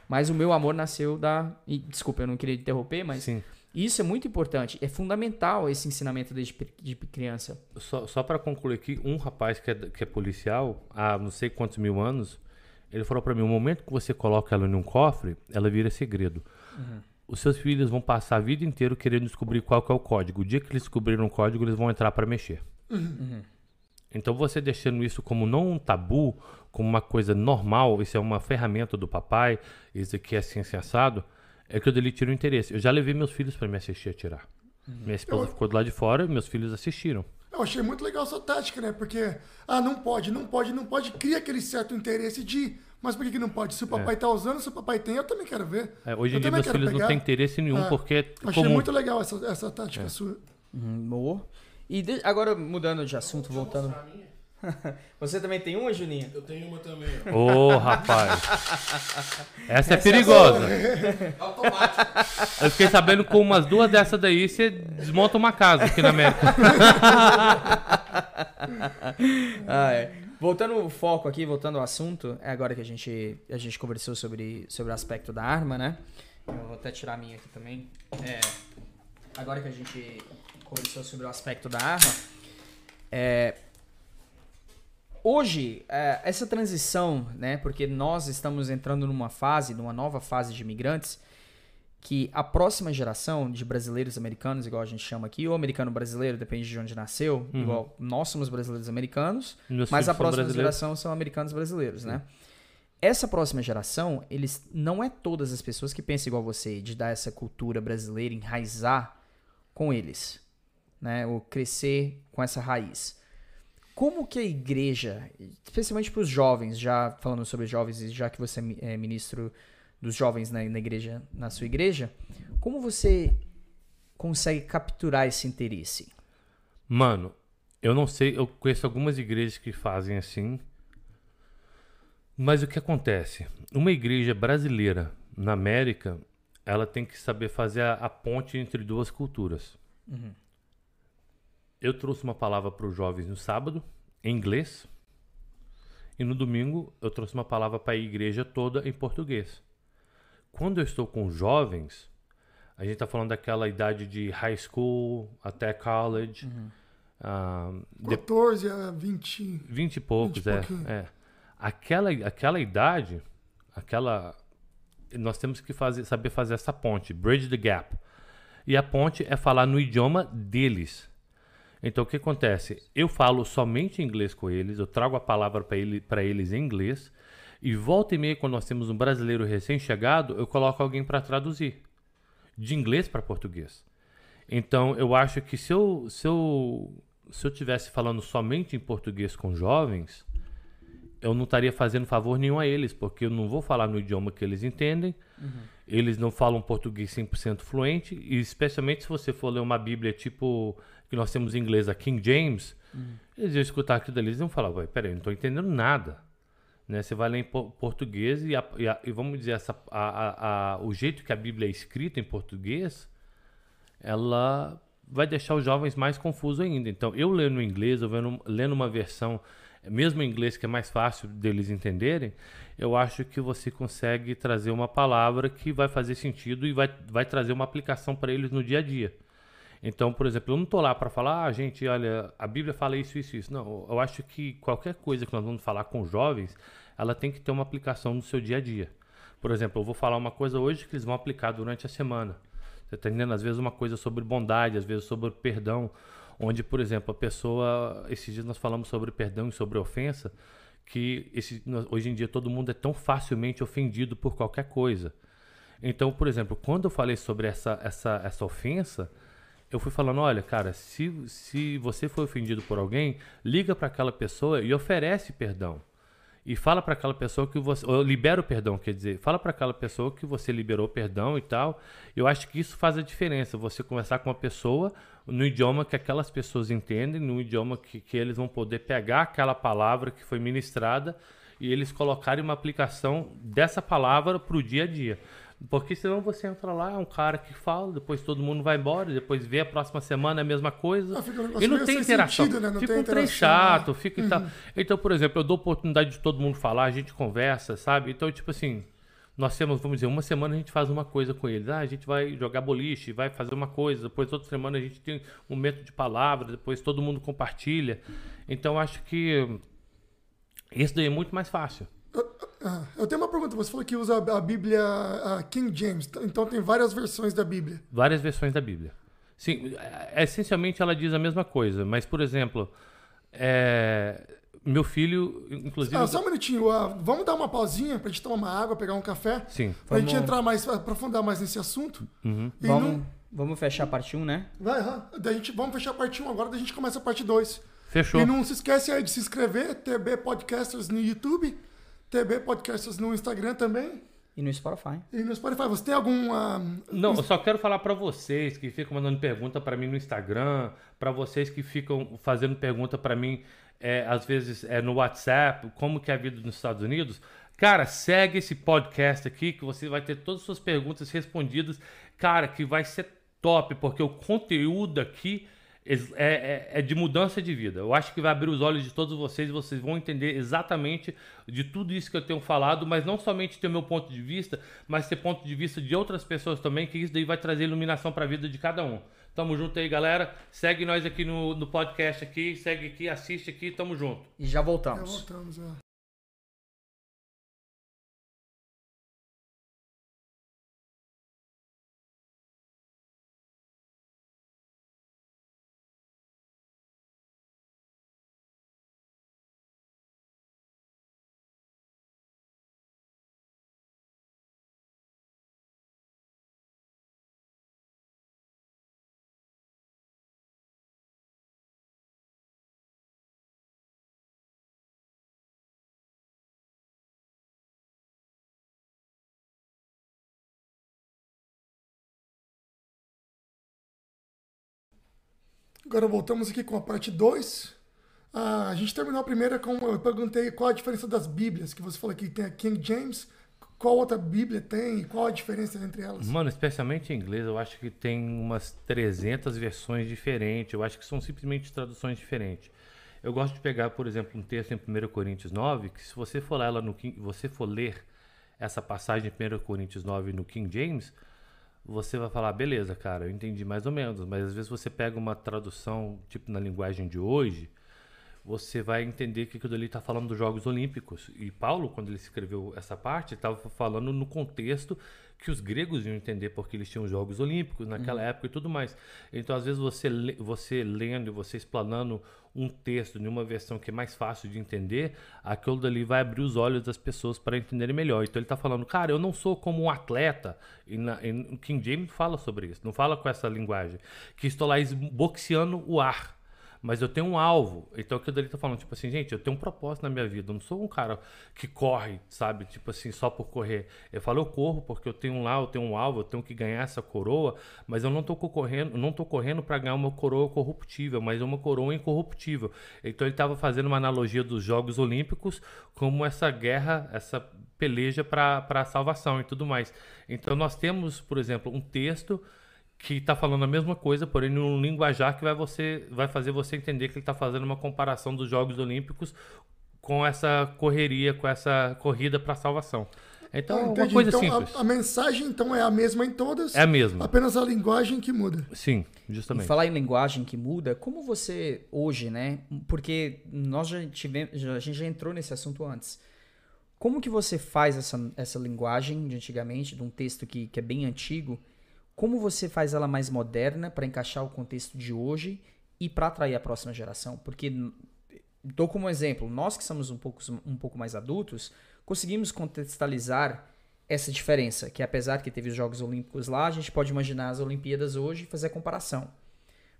Mas o meu amor nasceu da, e, desculpa, eu não queria interromper, mas Sim. isso é muito importante, é fundamental esse ensinamento desde de criança. Só, só para concluir aqui, um rapaz que é, que é policial há não sei quantos mil anos, ele falou para mim, o momento que você coloca ela em um cofre, ela vira segredo. Uhum os seus filhos vão passar a vida inteira querendo descobrir qual que é o código. O dia que eles descobrirem o código, eles vão entrar para mexer. Uhum. Então você deixando isso como não um tabu, como uma coisa normal, isso é uma ferramenta do papai, isso aqui é assim sensado, é que eu dele tiro o interesse. Eu já levei meus filhos para me assistir a tirar. Uhum. Minha esposa eu... ficou do lado de fora e meus filhos assistiram. Eu achei muito legal a sua tática, né? Porque, ah, não pode, não pode, não pode, cria aquele certo interesse de mas por que, que não pode? Se o papai está é. usando, se o papai tem, eu também quero ver. É, hoje em dia meus filhos pegar. não têm interesse nenhum, é. porque. Achei comum. muito legal essa, essa tática é. sua. Uhum, boa. E de, agora, mudando de assunto, voltando. Você também tem uma, Juninho? Eu tenho uma também. Ô, oh, rapaz. Essa é Essa perigosa. É automático. Eu fiquei sabendo que com umas duas dessas daí você desmonta uma casa aqui na América. ah, é. Voltando o foco aqui, voltando ao assunto, é agora que a gente, a gente conversou sobre, sobre o aspecto da arma, né? Eu vou até tirar a minha aqui também. É, agora que a gente conversou sobre o aspecto da arma, é, hoje, é, essa transição, né? Porque nós estamos entrando numa fase, numa nova fase de imigrantes, que a próxima geração de brasileiros americanos, igual a gente chama aqui, ou americano brasileiro, depende de onde nasceu, uhum. igual nós somos brasileiros americanos, Meus mas a próxima geração são americanos brasileiros, né? Essa próxima geração, eles não é todas as pessoas que pensam igual você, de dar essa cultura brasileira, enraizar com eles, né? Ou crescer com essa raiz. Como que a igreja, especialmente para os jovens, já falando sobre jovens, e já que você é ministro dos jovens na, na igreja, na sua igreja, como você consegue capturar esse interesse? Mano, eu não sei, eu conheço algumas igrejas que fazem assim. Mas o que acontece? Uma igreja brasileira na América, ela tem que saber fazer a, a ponte entre duas culturas. Uhum. Eu trouxe uma palavra para os jovens no sábado, em inglês, e no domingo eu trouxe uma palavra para a igreja toda em português. Quando eu estou com jovens, a gente está falando daquela idade de high school até college. Uhum. Uh, 14 de... a 20. 20 e poucos, 20 é, é. Aquela, aquela idade, aquela. Nós temos que fazer, saber fazer essa ponte, bridge the gap. E a ponte é falar no idioma deles. Então o que acontece? Eu falo somente inglês com eles, eu trago a palavra para ele, eles em inglês e volta e meia, quando nós temos um brasileiro recém-chegado, eu coloco alguém para traduzir de inglês para português. Então, eu acho que se eu, se eu se eu tivesse falando somente em português com jovens, eu não estaria fazendo favor nenhum a eles, porque eu não vou falar no idioma que eles entendem. Uhum. Eles não falam português 100% fluente, e especialmente se você for ler uma Bíblia tipo que nós temos em inglês a King James, uhum. eles iam escutar aquilo dali, eles iam falar, peraí, não estou entendendo nada. Né? Você vai ler em português e, a, e, a, e vamos dizer, essa, a, o jeito que a Bíblia é escrita em português, ela vai deixar os jovens mais confusos ainda. Então, eu lendo em inglês, eu vendo, lendo uma versão, mesmo em inglês, que é mais fácil deles entenderem, eu acho que você consegue trazer uma palavra que vai fazer sentido e vai, vai trazer uma aplicação para eles no dia a dia. Então, por exemplo, eu não estou lá para falar, ah, gente, olha, a Bíblia fala isso, isso, isso. Não, eu acho que qualquer coisa que nós vamos falar com jovens, ela tem que ter uma aplicação no seu dia a dia. Por exemplo, eu vou falar uma coisa hoje que eles vão aplicar durante a semana. Você está entendendo? Às vezes uma coisa sobre bondade, às vezes sobre perdão, onde, por exemplo, a pessoa. Esses dias nós falamos sobre perdão e sobre ofensa, que esse, hoje em dia todo mundo é tão facilmente ofendido por qualquer coisa. Então, por exemplo, quando eu falei sobre essa, essa, essa ofensa, eu fui falando: olha, cara, se, se você foi ofendido por alguém, liga para aquela pessoa e oferece perdão e fala para aquela pessoa que você ou libera o perdão, quer dizer, fala para aquela pessoa que você liberou o perdão e tal. Eu acho que isso faz a diferença. Você conversar com uma pessoa no idioma que aquelas pessoas entendem, no idioma que, que eles vão poder pegar aquela palavra que foi ministrada e eles colocarem uma aplicação dessa palavra para o dia a dia. Porque senão você entra lá, é um cara que fala, depois todo mundo vai embora, depois vê a próxima semana a mesma coisa. Ah, e não tem interação. Sentido, né? não fica um trem chato, né? fica uhum. e tal. Então, por exemplo, eu dou oportunidade de todo mundo falar, a gente conversa, sabe? Então, tipo assim, nós temos, vamos dizer, uma semana a gente faz uma coisa com eles. Ah, a gente vai jogar boliche, vai fazer uma coisa, depois outra semana a gente tem um método de palavra, depois todo mundo compartilha. Então, acho que esse daí é muito mais fácil. Ah, eu tenho uma pergunta. Você falou que usa a Bíblia a King James, então tem várias versões da Bíblia. Várias versões da Bíblia. Sim, é, essencialmente ela diz a mesma coisa, mas, por exemplo, é, meu filho, inclusive. Ah, só um minutinho, uh, vamos dar uma pausinha pra gente tomar uma água, pegar um café? Sim. Pra vamos... gente entrar mais, aprofundar mais nesse assunto. Uhum. Vamos, não... vamos fechar a parte 1, né? Vai, uh, daí a gente, vamos fechar a parte 1 agora, daí a gente começa a parte 2. Fechou. E não se esquece aí de se inscrever, TB Podcasters no YouTube. TB Podcasts no Instagram também. E no Spotify. E no Spotify. Você tem algum. Uh, Não, eu só quero falar para vocês que ficam mandando pergunta para mim no Instagram, para vocês que ficam fazendo pergunta para mim, é, às vezes é no WhatsApp, como que é a vida nos Estados Unidos. Cara, segue esse podcast aqui que você vai ter todas as suas perguntas respondidas. Cara, que vai ser top, porque o conteúdo aqui é, é, é, de mudança de vida. Eu acho que vai abrir os olhos de todos vocês e vocês vão entender exatamente de tudo isso que eu tenho falado, mas não somente ter o meu ponto de vista, mas ter ponto de vista de outras pessoas também, que isso daí vai trazer iluminação para a vida de cada um. Tamo junto aí, galera. Segue nós aqui no, no podcast aqui, segue aqui, assiste aqui, tamo junto. E já voltamos. Já voltamos, é. Agora voltamos aqui com a parte 2. Ah, a gente terminou a primeira com. Eu perguntei qual a diferença das Bíblias, que você falou que tem a King James. Qual outra Bíblia tem? Qual a diferença entre elas? Mano, especialmente em inglês, eu acho que tem umas 300 versões diferentes. Eu acho que são simplesmente traduções diferentes. Eu gosto de pegar, por exemplo, um texto em 1 Coríntios 9, que se você for, lá ela no King, você for ler essa passagem em 1 Coríntios 9 no King James, você vai falar, beleza, cara, eu entendi mais ou menos, mas às vezes você pega uma tradução, tipo na linguagem de hoje, você vai entender que aquilo ali está falando dos Jogos Olímpicos. E Paulo, quando ele escreveu essa parte, estava falando no contexto que os gregos iam entender porque eles tinham os Jogos Olímpicos naquela uhum. época e tudo mais. Então, às vezes, você, você lendo e você explanando um texto em uma versão que é mais fácil de entender, aquilo dali vai abrir os olhos das pessoas para entenderem melhor. Então ele está falando, cara, eu não sou como um atleta, e, na, e King James fala sobre isso, não fala com essa linguagem, que estou lá boxeando o ar. Mas eu tenho um alvo. Então o que o Dali tá falando, tipo assim, gente, eu tenho um propósito na minha vida. Eu não sou um cara que corre, sabe? Tipo assim, só por correr. Eu falo, eu corro porque eu tenho lá, eu tenho um alvo, eu tenho que ganhar essa coroa, mas eu não tô correndo, não tô correndo para ganhar uma coroa corruptível, mas uma coroa incorruptível. Então ele estava fazendo uma analogia dos Jogos Olímpicos como essa guerra, essa peleja para a salvação e tudo mais. Então nós temos, por exemplo, um texto que está falando a mesma coisa, porém num linguajar que vai, você, vai fazer você entender que ele está fazendo uma comparação dos Jogos Olímpicos com essa correria, com essa corrida para a salvação. Então, ah, uma coisa então, simples. A, a, mensagem, então, é a mesma em todas? É a mesma. Apenas a linguagem que muda. Sim, justamente. E falar em linguagem que muda, como você, hoje, né? Porque nós já tivemos, já, a gente já entrou nesse assunto antes. Como que você faz essa, essa linguagem de antigamente, de um texto que, que é bem antigo, como você faz ela mais moderna para encaixar o contexto de hoje e para atrair a próxima geração? Porque, dou como exemplo, nós que somos um pouco, um pouco mais adultos, conseguimos contextualizar essa diferença, que apesar que teve os Jogos Olímpicos lá, a gente pode imaginar as Olimpíadas hoje e fazer a comparação.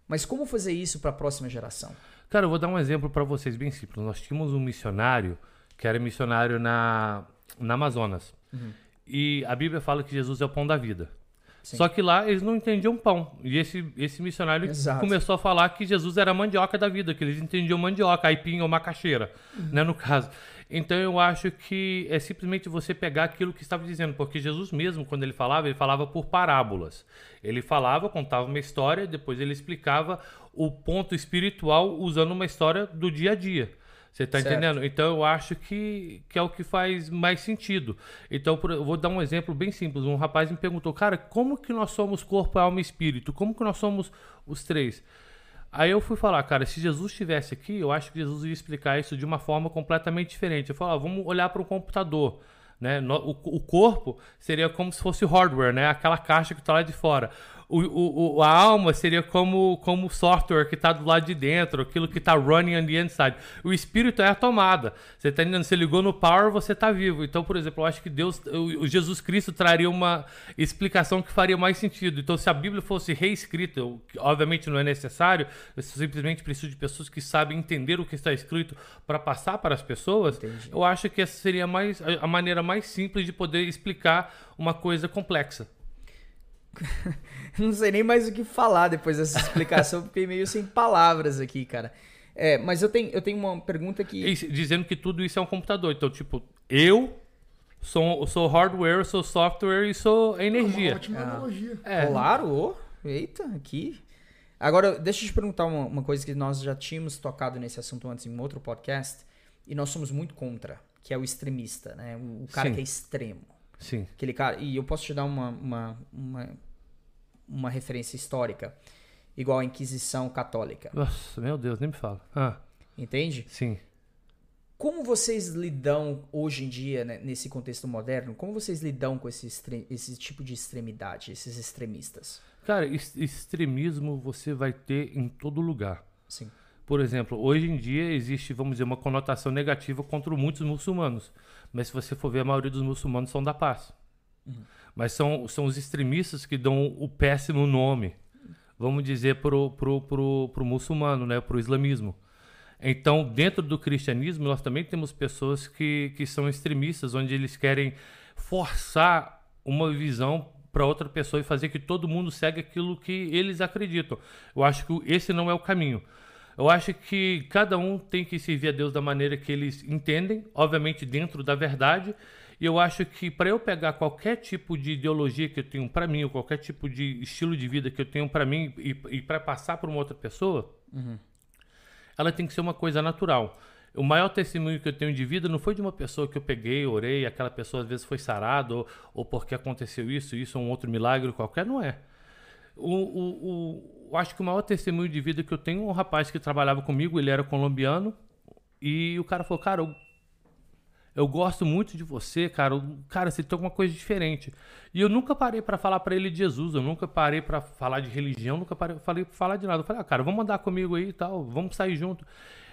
Mas como fazer isso para a próxima geração? Cara, eu vou dar um exemplo para vocês bem simples. Nós tínhamos um missionário que era missionário na, na Amazonas. Uhum. E a Bíblia fala que Jesus é o pão da vida. Sim. Só que lá eles não entendiam pão. E esse, esse missionário Exato. começou a falar que Jesus era a mandioca da vida, que eles entendiam mandioca, aipim ou macaxeira, uhum. né, no caso. Então eu acho que é simplesmente você pegar aquilo que estava dizendo, porque Jesus mesmo, quando ele falava, ele falava por parábolas. Ele falava, contava uma história, depois ele explicava o ponto espiritual usando uma história do dia a dia. Você está entendendo? Então eu acho que, que é o que faz mais sentido. Então eu vou dar um exemplo bem simples. Um rapaz me perguntou, cara, como que nós somos corpo, alma e espírito? Como que nós somos os três? Aí eu fui falar, cara, se Jesus estivesse aqui, eu acho que Jesus ia explicar isso de uma forma completamente diferente. Eu falei, ah, vamos olhar para o computador. Né? O, o corpo seria como se fosse hardware, né? aquela caixa que está lá de fora o, o, a alma seria como, como o software que está do lado de dentro, aquilo que está running on the inside. O espírito é a tomada. Você está entendendo? Você ligou no power, você está vivo. Então, por exemplo, eu acho que Deus, o, Jesus Cristo traria uma explicação que faria mais sentido. Então, se a Bíblia fosse reescrita, obviamente não é necessário, eu simplesmente preciso de pessoas que sabem entender o que está escrito para passar para as pessoas. Entendi. Eu acho que essa seria mais, a maneira mais simples de poder explicar uma coisa complexa. não sei nem mais o que falar depois dessa explicação, fiquei meio sem palavras aqui, cara. É, mas eu tenho, eu tenho uma pergunta que. Dizendo que tudo isso é um computador. Então, tipo, eu sou, sou hardware, sou software e sou energia. É uma ótima ah. analogia. É. Claro, oh, eita, aqui. Agora, deixa eu te perguntar uma, uma, coisa que nós já tínhamos tocado nesse assunto antes em outro podcast, e nós somos muito contra, que é o extremista, né? O, o cara Sim. que é extremo. Sim. Aquele cara. E eu posso te dar uma, uma, uma, uma referência histórica, igual a Inquisição Católica. Nossa, meu Deus, nem me fala. Ah. Entende? Sim. Como vocês lidam hoje em dia, né, nesse contexto moderno, como vocês lidam com esse, esse tipo de extremidade, esses extremistas? Cara, extremismo você vai ter em todo lugar. Sim. Por exemplo, hoje em dia existe, vamos dizer, uma conotação negativa contra muitos muçulmanos. Mas se você for ver, a maioria dos muçulmanos são da paz. Uhum. Mas são, são os extremistas que dão o péssimo nome, vamos dizer, pro, pro, pro, pro muçulmano, né? Pro islamismo. Então, dentro do cristianismo, nós também temos pessoas que, que são extremistas, onde eles querem forçar uma visão para outra pessoa e fazer que todo mundo segue aquilo que eles acreditam. Eu acho que esse não é o caminho. Eu acho que cada um tem que servir a Deus da maneira que eles entendem, obviamente dentro da verdade. E eu acho que para eu pegar qualquer tipo de ideologia que eu tenho para mim, ou qualquer tipo de estilo de vida que eu tenho para mim e, e para passar para uma outra pessoa, uhum. ela tem que ser uma coisa natural. O maior testemunho que eu tenho de vida não foi de uma pessoa que eu peguei, orei, aquela pessoa às vezes foi sarada, ou, ou porque aconteceu isso, isso, ou um outro milagre qualquer, não é. O, o, o eu acho que o maior testemunho de vida que eu tenho é um rapaz que trabalhava comigo, ele era colombiano, e o cara falou, cara, eu, eu gosto muito de você, cara, cara, você tem alguma coisa diferente. E eu nunca parei para falar para ele de Jesus, eu nunca parei para falar de religião, nunca parei falei falar de nada. Eu falei, ah, cara, vamos andar comigo aí e tal, vamos sair junto.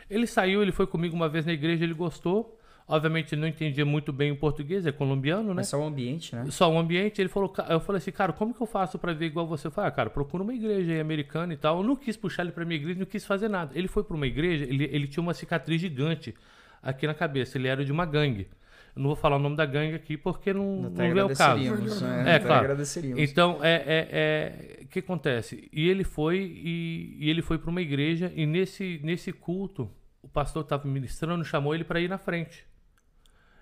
Ele saiu, ele foi comigo uma vez na igreja, ele gostou. Obviamente ele não entendia muito bem o português, é colombiano, né? Mas só o ambiente, né? Só o ambiente. Ele falou, eu falei assim, cara, como que eu faço para ver igual você? Eu falei, ah, cara, procura uma igreja aí americana e tal. Eu não quis puxar ele pra minha igreja, não quis fazer nada. Ele foi para uma igreja, ele, ele tinha uma cicatriz gigante aqui na cabeça. Ele era de uma gangue. Eu não vou falar o nome da gangue aqui porque não, não, não é o caso. Né? É, claro. Então, é, é, é, o que acontece? E ele foi e, e ele foi para uma igreja e nesse, nesse culto o pastor estava ministrando, chamou ele para ir na frente.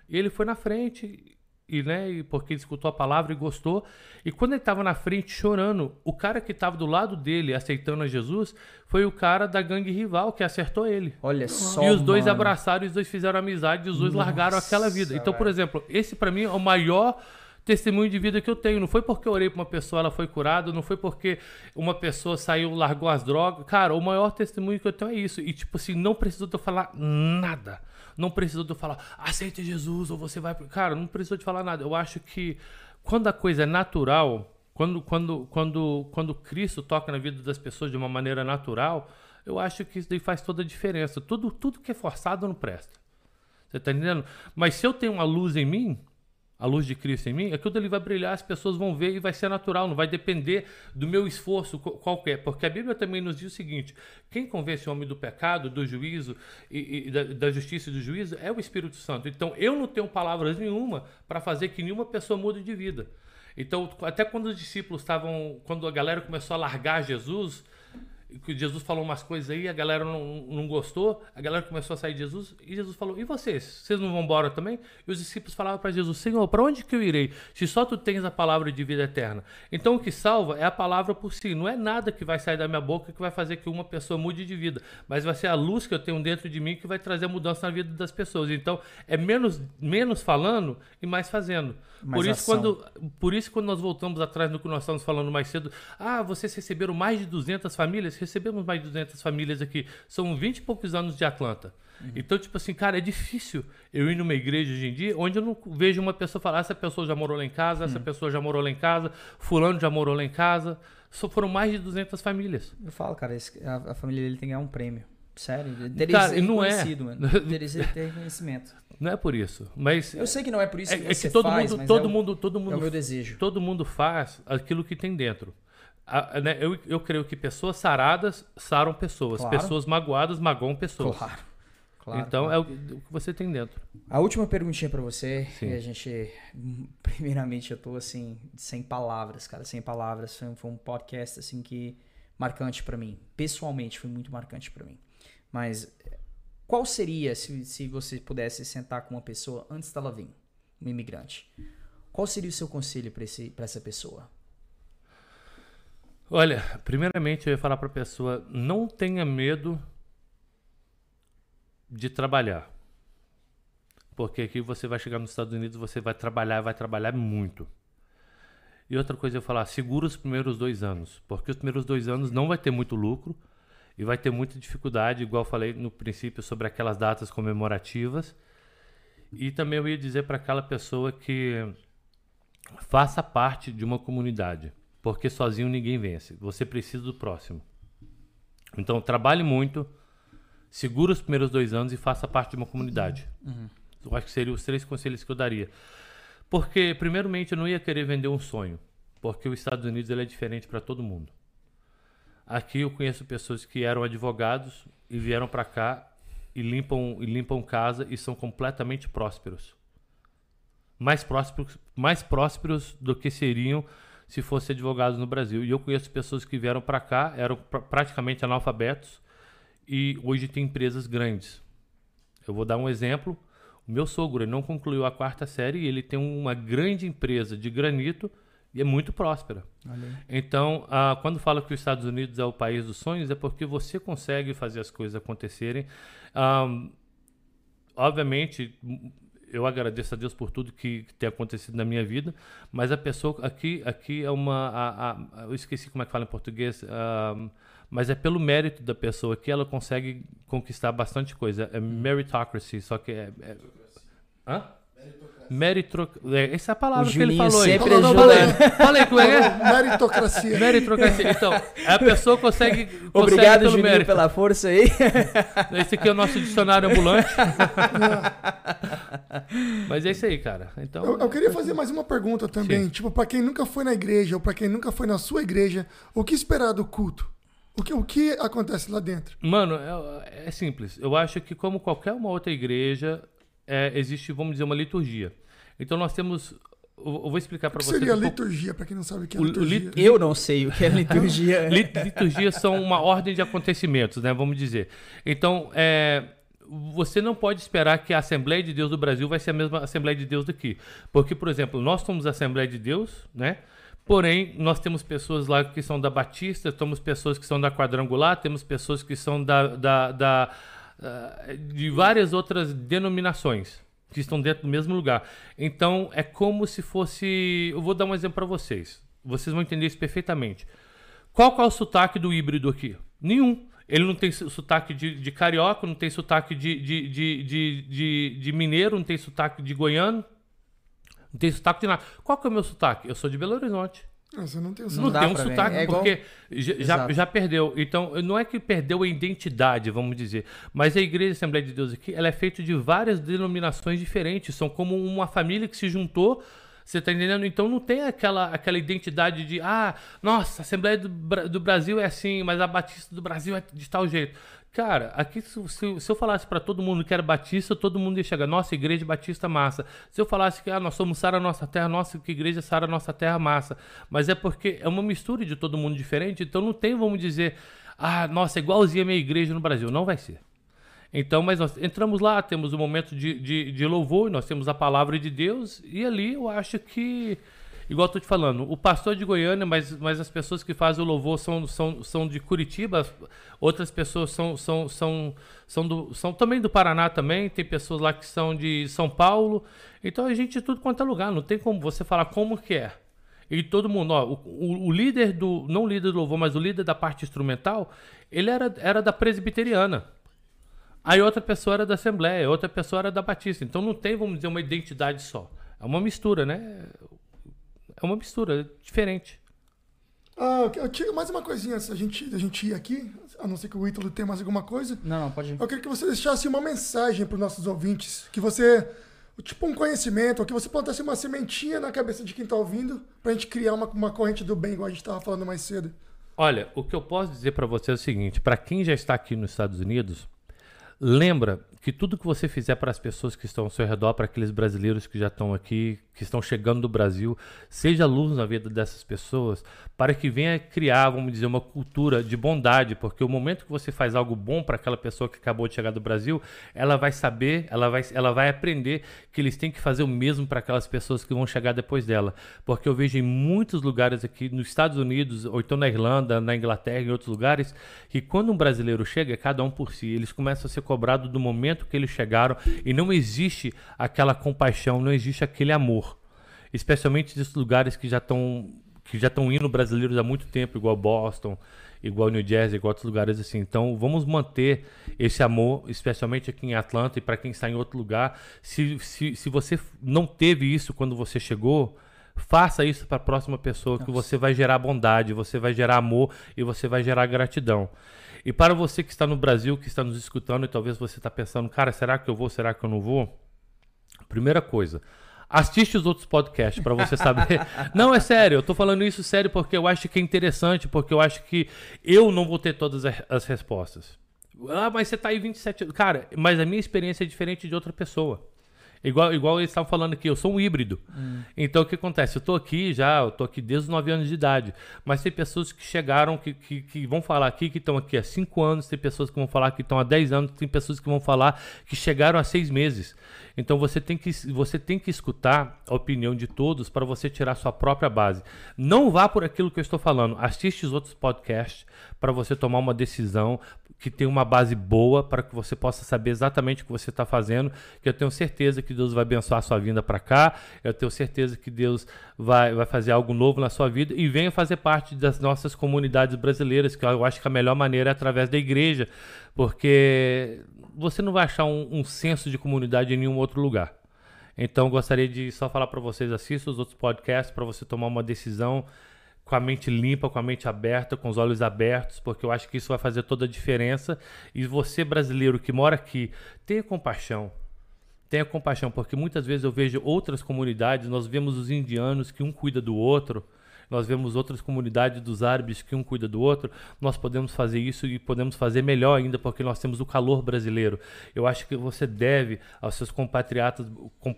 E ele foi na frente, e, né, porque ele escutou a palavra e gostou. E quando ele estava na frente chorando, o cara que estava do lado dele aceitando a Jesus foi o cara da gangue rival que acertou ele. Olha só. E os dois mano. abraçaram, e os dois fizeram amizade, e os dois Nossa, largaram aquela vida. Então, por exemplo, esse para mim é o maior testemunho de vida que eu tenho. Não foi porque eu orei para uma pessoa, ela foi curada, não foi porque uma pessoa saiu, largou as drogas. Cara, o maior testemunho que eu tenho é isso. E, tipo assim, não precisou eu falar nada. Não precisou de eu falar, aceite Jesus, ou você vai. Cara, não precisou de falar nada. Eu acho que quando a coisa é natural, quando, quando, quando, quando Cristo toca na vida das pessoas de uma maneira natural, eu acho que isso daí faz toda a diferença. Tudo, tudo que é forçado não presta. Você tá entendendo? Mas se eu tenho uma luz em mim, a luz de Cristo em mim, aquilo ali vai brilhar, as pessoas vão ver e vai ser natural, não vai depender do meu esforço qualquer. Porque a Bíblia também nos diz o seguinte: quem convence o homem do pecado, do juízo e, e da, da, justiça e do juízo é o Espírito Santo. Então eu não tenho palavras nenhuma para fazer que nenhuma pessoa mude de vida. Então, até quando os discípulos estavam, quando a galera começou a largar Jesus, que Jesus falou umas coisas aí, a galera não, não gostou, a galera começou a sair de Jesus, e Jesus falou: E vocês? Vocês não vão embora também? E os discípulos falavam para Jesus: Senhor, para onde que eu irei? Se só tu tens a palavra de vida eterna. Então o que salva é a palavra por si, não é nada que vai sair da minha boca que vai fazer que uma pessoa mude de vida, mas vai ser a luz que eu tenho dentro de mim que vai trazer mudança na vida das pessoas. Então é menos, menos falando e mais fazendo. Mais por, isso, quando, por isso, quando nós voltamos atrás no que nós estamos falando mais cedo, ah, vocês receberam mais de 200 famílias? Recebemos mais de 200 famílias aqui. São 20 e poucos anos de Atlanta. Uhum. Então, tipo assim, cara, é difícil eu ir numa igreja hoje em dia onde eu não vejo uma pessoa falar: essa pessoa já morou lá em casa, essa uhum. pessoa já morou lá em casa, Fulano já morou lá em casa. Só foram mais de 200 famílias. Eu falo, cara, esse, a, a, família dele tem que ganhar um prêmio. Sério, deveria cara, ser não é. mano. Deveria ter reconhecimento. Não é por isso, mas eu sei que não é por isso é, que, é que todo faz, mundo, todo é o, mundo, todo mundo, é o meu desejo. Todo mundo faz aquilo que tem dentro. A, né, eu, eu creio que pessoas saradas saram pessoas, claro. pessoas magoadas magoam pessoas. Claro. claro então claro. é o, o, que você tem dentro. A última perguntinha para você, Sim. e a gente, primeiramente, eu tô assim sem palavras, cara, sem palavras. Foi, foi um podcast assim que marcante para mim, pessoalmente foi muito marcante para mim. Mas qual seria, se, se você pudesse sentar com uma pessoa antes dela vir, um imigrante, qual seria o seu conselho para essa pessoa? Olha, primeiramente eu ia falar para a pessoa: não tenha medo de trabalhar. Porque aqui você vai chegar nos Estados Unidos, você vai trabalhar, vai trabalhar muito. E outra coisa eu falar: segura os primeiros dois anos. Porque os primeiros dois anos não vai ter muito lucro e vai ter muita dificuldade, igual falei no princípio sobre aquelas datas comemorativas. E também eu ia dizer para aquela pessoa que faça parte de uma comunidade, porque sozinho ninguém vence. Você precisa do próximo. Então trabalhe muito, segura os primeiros dois anos e faça parte de uma comunidade. Uhum. Eu acho que seriam os três conselhos que eu daria. Porque, primeiramente, eu não ia querer vender um sonho, porque os Estados Unidos ele é diferente para todo mundo. Aqui eu conheço pessoas que eram advogados e vieram para cá e limpam, e limpam casa e são completamente prósperos. Mais prósperos, mais prósperos do que seriam se fossem advogados no Brasil. E eu conheço pessoas que vieram para cá, eram pr praticamente analfabetos e hoje têm empresas grandes. Eu vou dar um exemplo. O meu sogro não concluiu a quarta série e ele tem uma grande empresa de granito e é muito próspera. Então, ah, quando fala que os Estados Unidos é o país dos sonhos, é porque você consegue fazer as coisas acontecerem. Ah, obviamente, eu agradeço a Deus por tudo que, que, tem acontecido na minha vida, mas a pessoa aqui, aqui é uma. A, a, eu esqueci como é que fala em português, uh, mas é pelo mérito da pessoa que ela consegue conquistar bastante coisa. É meritocracy, só que é. é hã? Meritocracia. Meritocracia. Essa é a palavra que ele falou aí. não, ajuda. Falei, falei como é, é? Meritocracia. Meritocracia. Então, a pessoa consegue. consegue Obrigado, pelo Juninho, mérito. pela força aí. Esse aqui é o nosso dicionário ambulante. Mas é isso aí, cara. Então, eu, eu queria fazer mais uma pergunta também. Sim. Tipo, para quem nunca foi na igreja ou para quem nunca foi na sua igreja, o que esperar do culto? O que, o que acontece lá dentro? Mano, é, é simples. Eu acho que, como qualquer uma outra igreja, é, existe, vamos dizer, uma liturgia. Então nós temos eu vou explicar para vocês. seria um liturgia, para quem não sabe o que é liturgia? Lit... Eu não sei o que é liturgia. liturgia são uma ordem de acontecimentos, né? Vamos dizer. Então, é, você não pode esperar que a Assembleia de Deus do Brasil vai ser a mesma Assembleia de Deus daqui. Porque, por exemplo, nós somos a Assembleia de Deus, né? Porém, nós temos pessoas lá que são da Batista, temos pessoas que são da Quadrangular, temos pessoas que são da, da, da de várias outras denominações que estão dentro do mesmo lugar. Então é como se fosse. Eu vou dar um exemplo para vocês. Vocês vão entender isso perfeitamente. Qual é o sotaque do híbrido aqui? Nenhum. Ele não tem sotaque de, de carioca, não tem sotaque de, de, de mineiro, não tem sotaque de goiano, não tem sotaque de nada. Qual que é o meu sotaque? Eu sou de Belo Horizonte. Você não tem, não tem um sotaque, é porque já, já perdeu. Então, não é que perdeu a identidade, vamos dizer. Mas a Igreja Assembleia de Deus aqui, ela é feita de várias denominações diferentes. São como uma família que se juntou. Você está entendendo? Então não tem aquela, aquela identidade de, ah, nossa, a Assembleia do, do Brasil é assim, mas a Batista do Brasil é de tal jeito. Cara, aqui se, se, se eu falasse para todo mundo que era batista, todo mundo ia chegar, nossa, igreja batista massa. Se eu falasse que ah, nós somos Sara Nossa Terra, nossa, que igreja Sara Nossa Terra massa. Mas é porque é uma mistura de todo mundo diferente, então não tem, vamos dizer, ah, nossa, igualzinha a minha igreja no Brasil. Não vai ser. Então, mas nós entramos lá, temos um momento de, de, de louvor, nós temos a palavra de Deus, e ali eu acho que igual eu tô te falando, o pastor de Goiânia, mas, mas as pessoas que fazem o louvor são, são, são de Curitiba, outras pessoas são, são, são, são, do, são também do Paraná também, tem pessoas lá que são de São Paulo. Então a gente de tudo quanto é lugar, não tem como você falar como que é. E todo mundo, ó, o, o, líder do, não o líder do louvor, mas o líder da parte instrumental, ele era, era da presbiteriana. Aí outra pessoa era da Assembleia, outra pessoa era da Batista. Então não tem, vamos dizer, uma identidade só. É uma mistura, né? É uma mistura diferente. Ah, eu tinha mais uma coisinha antes da gente, da gente ir aqui, a não ser que o Ítalo tenha mais alguma coisa. Não, não, pode ir. Eu queria que você deixasse uma mensagem para os nossos ouvintes, que você, tipo um conhecimento, ou que você plantasse uma sementinha na cabeça de quem está ouvindo, para a gente criar uma, uma corrente do bem, igual a gente estava falando mais cedo. Olha, o que eu posso dizer para você é o seguinte, para quem já está aqui nos Estados Unidos, lembra que tudo que você fizer para as pessoas que estão ao seu redor, para aqueles brasileiros que já estão aqui, que estão chegando do Brasil, seja luz na vida dessas pessoas, para que venha criar, vamos dizer, uma cultura de bondade, porque o momento que você faz algo bom para aquela pessoa que acabou de chegar do Brasil, ela vai saber, ela vai, ela vai aprender que eles têm que fazer o mesmo para aquelas pessoas que vão chegar depois dela. Porque eu vejo em muitos lugares aqui, nos Estados Unidos, ou então na Irlanda, na Inglaterra, em outros lugares, que quando um brasileiro chega, cada um por si, eles começam a ser cobrados do momento momento que eles chegaram e não existe aquela compaixão, não existe aquele amor. Especialmente nesses lugares que já estão que já estão indo brasileiros há muito tempo, igual Boston, igual New Jersey, igual outros lugares assim. Então, vamos manter esse amor, especialmente aqui em Atlanta e para quem está em outro lugar. Se, se, se você não teve isso quando você chegou, faça isso para a próxima pessoa, Nossa. que você vai gerar bondade, você vai gerar amor e você vai gerar gratidão. E para você que está no Brasil, que está nos escutando e talvez você está pensando, cara, será que eu vou, será que eu não vou? Primeira coisa, assiste os outros podcasts para você saber. não, é sério, eu estou falando isso sério porque eu acho que é interessante, porque eu acho que eu não vou ter todas as respostas. Ah, mas você está aí 27 anos. Cara, mas a minha experiência é diferente de outra pessoa. Igual, igual eles estavam falando aqui, eu sou um híbrido. Hum. Então o que acontece? Eu tô aqui já, eu tô aqui desde os 9 anos de idade. Mas tem pessoas que chegaram, que, que, que vão falar aqui que estão aqui há 5 anos, tem pessoas que vão falar que estão há 10 anos, tem pessoas que vão falar que chegaram há 6 meses. Então você tem que, você tem que escutar a opinião de todos para você tirar sua própria base. Não vá por aquilo que eu estou falando. Assiste os outros podcasts para você tomar uma decisão que tem uma base boa para que você possa saber exatamente o que você está fazendo. Que eu tenho certeza que Deus vai abençoar a sua vinda para cá. Eu tenho certeza que Deus vai, vai fazer algo novo na sua vida e venha fazer parte das nossas comunidades brasileiras, que eu acho que a melhor maneira é através da igreja, porque você não vai achar um, um senso de comunidade em nenhum outro lugar. Então, gostaria de só falar para vocês: assistam os outros podcasts para você tomar uma decisão com a mente limpa, com a mente aberta, com os olhos abertos, porque eu acho que isso vai fazer toda a diferença. E você, brasileiro que mora aqui, tenha compaixão. Tenha compaixão, porque muitas vezes eu vejo outras comunidades, nós vemos os indianos que um cuida do outro, nós vemos outras comunidades dos árabes que um cuida do outro, nós podemos fazer isso e podemos fazer melhor ainda, porque nós temos o calor brasileiro. Eu acho que você deve aos seus compatriotas. Com,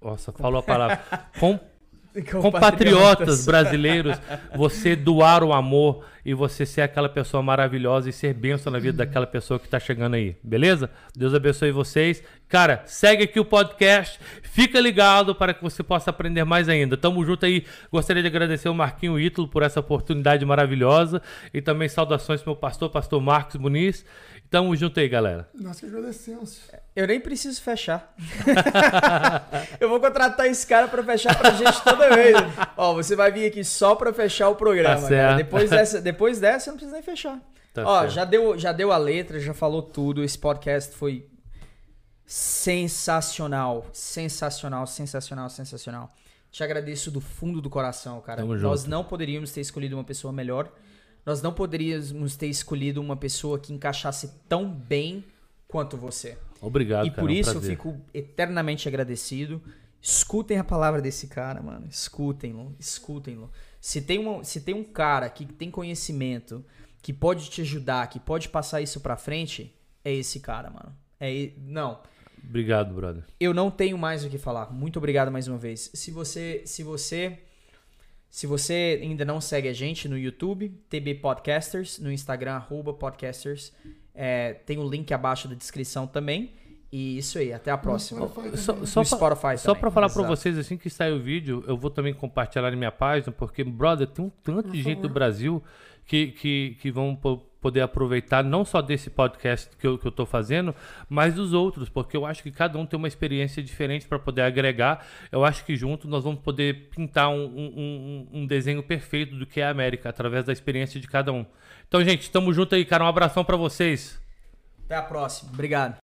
nossa, falou a palavra. Com, compatriotas brasileiros, você doar o amor e você ser aquela pessoa maravilhosa e ser bênção na vida daquela pessoa que está chegando aí, beleza? Deus abençoe vocês. Cara, segue aqui o podcast, fica ligado para que você possa aprender mais ainda. Tamo junto aí. Gostaria de agradecer ao Marquinho Ítalo por essa oportunidade maravilhosa e também saudações pro meu pastor, pastor Marcos Muniz. Tamo junto aí, galera. Nós que agradecemos. Eu nem preciso fechar. eu vou contratar esse cara para fechar pra gente toda vez. Ó, você vai vir aqui só para fechar o programa, tá cara. Depois dessa, depois dessa, não precisa nem fechar. Tá Ó, já deu, já deu a letra, já falou tudo. Esse podcast foi sensacional, sensacional, sensacional, sensacional. Te agradeço do fundo do coração, cara. Tamo Nós junto. não poderíamos ter escolhido uma pessoa melhor nós não poderíamos ter escolhido uma pessoa que encaixasse tão bem quanto você. Obrigado, E cara, por é um isso eu fico eternamente agradecido. Escutem a palavra desse cara, mano. Escutem-lo, escutem-lo. Se tem, uma, se tem um cara que tem conhecimento, que pode te ajudar, que pode passar isso pra frente, é esse cara, mano. É, não. Obrigado, brother. Eu não tenho mais o que falar. Muito obrigado mais uma vez. Se você, se você se você ainda não segue a gente no YouTube, TB Podcasters, no Instagram, arroba podcasters, é, tem o link abaixo da descrição também. E isso aí, até a próxima. Só, só, Spotify Só para falar para vocês, assim que sair o vídeo, eu vou também compartilhar na minha página, porque, brother, tem um tanto de gente do Brasil que, que, que vão poder aproveitar não só desse podcast que eu, tô fazendo, mas dos outros, porque eu acho que cada um tem uma experiência diferente para poder agregar. Eu acho que junto nós vamos poder pintar um, um, um, desenho perfeito do que é a América, através da experiência de cada um. Então, gente, tamo junto aí, cara. Um abração para vocês. Até a próxima. Obrigado.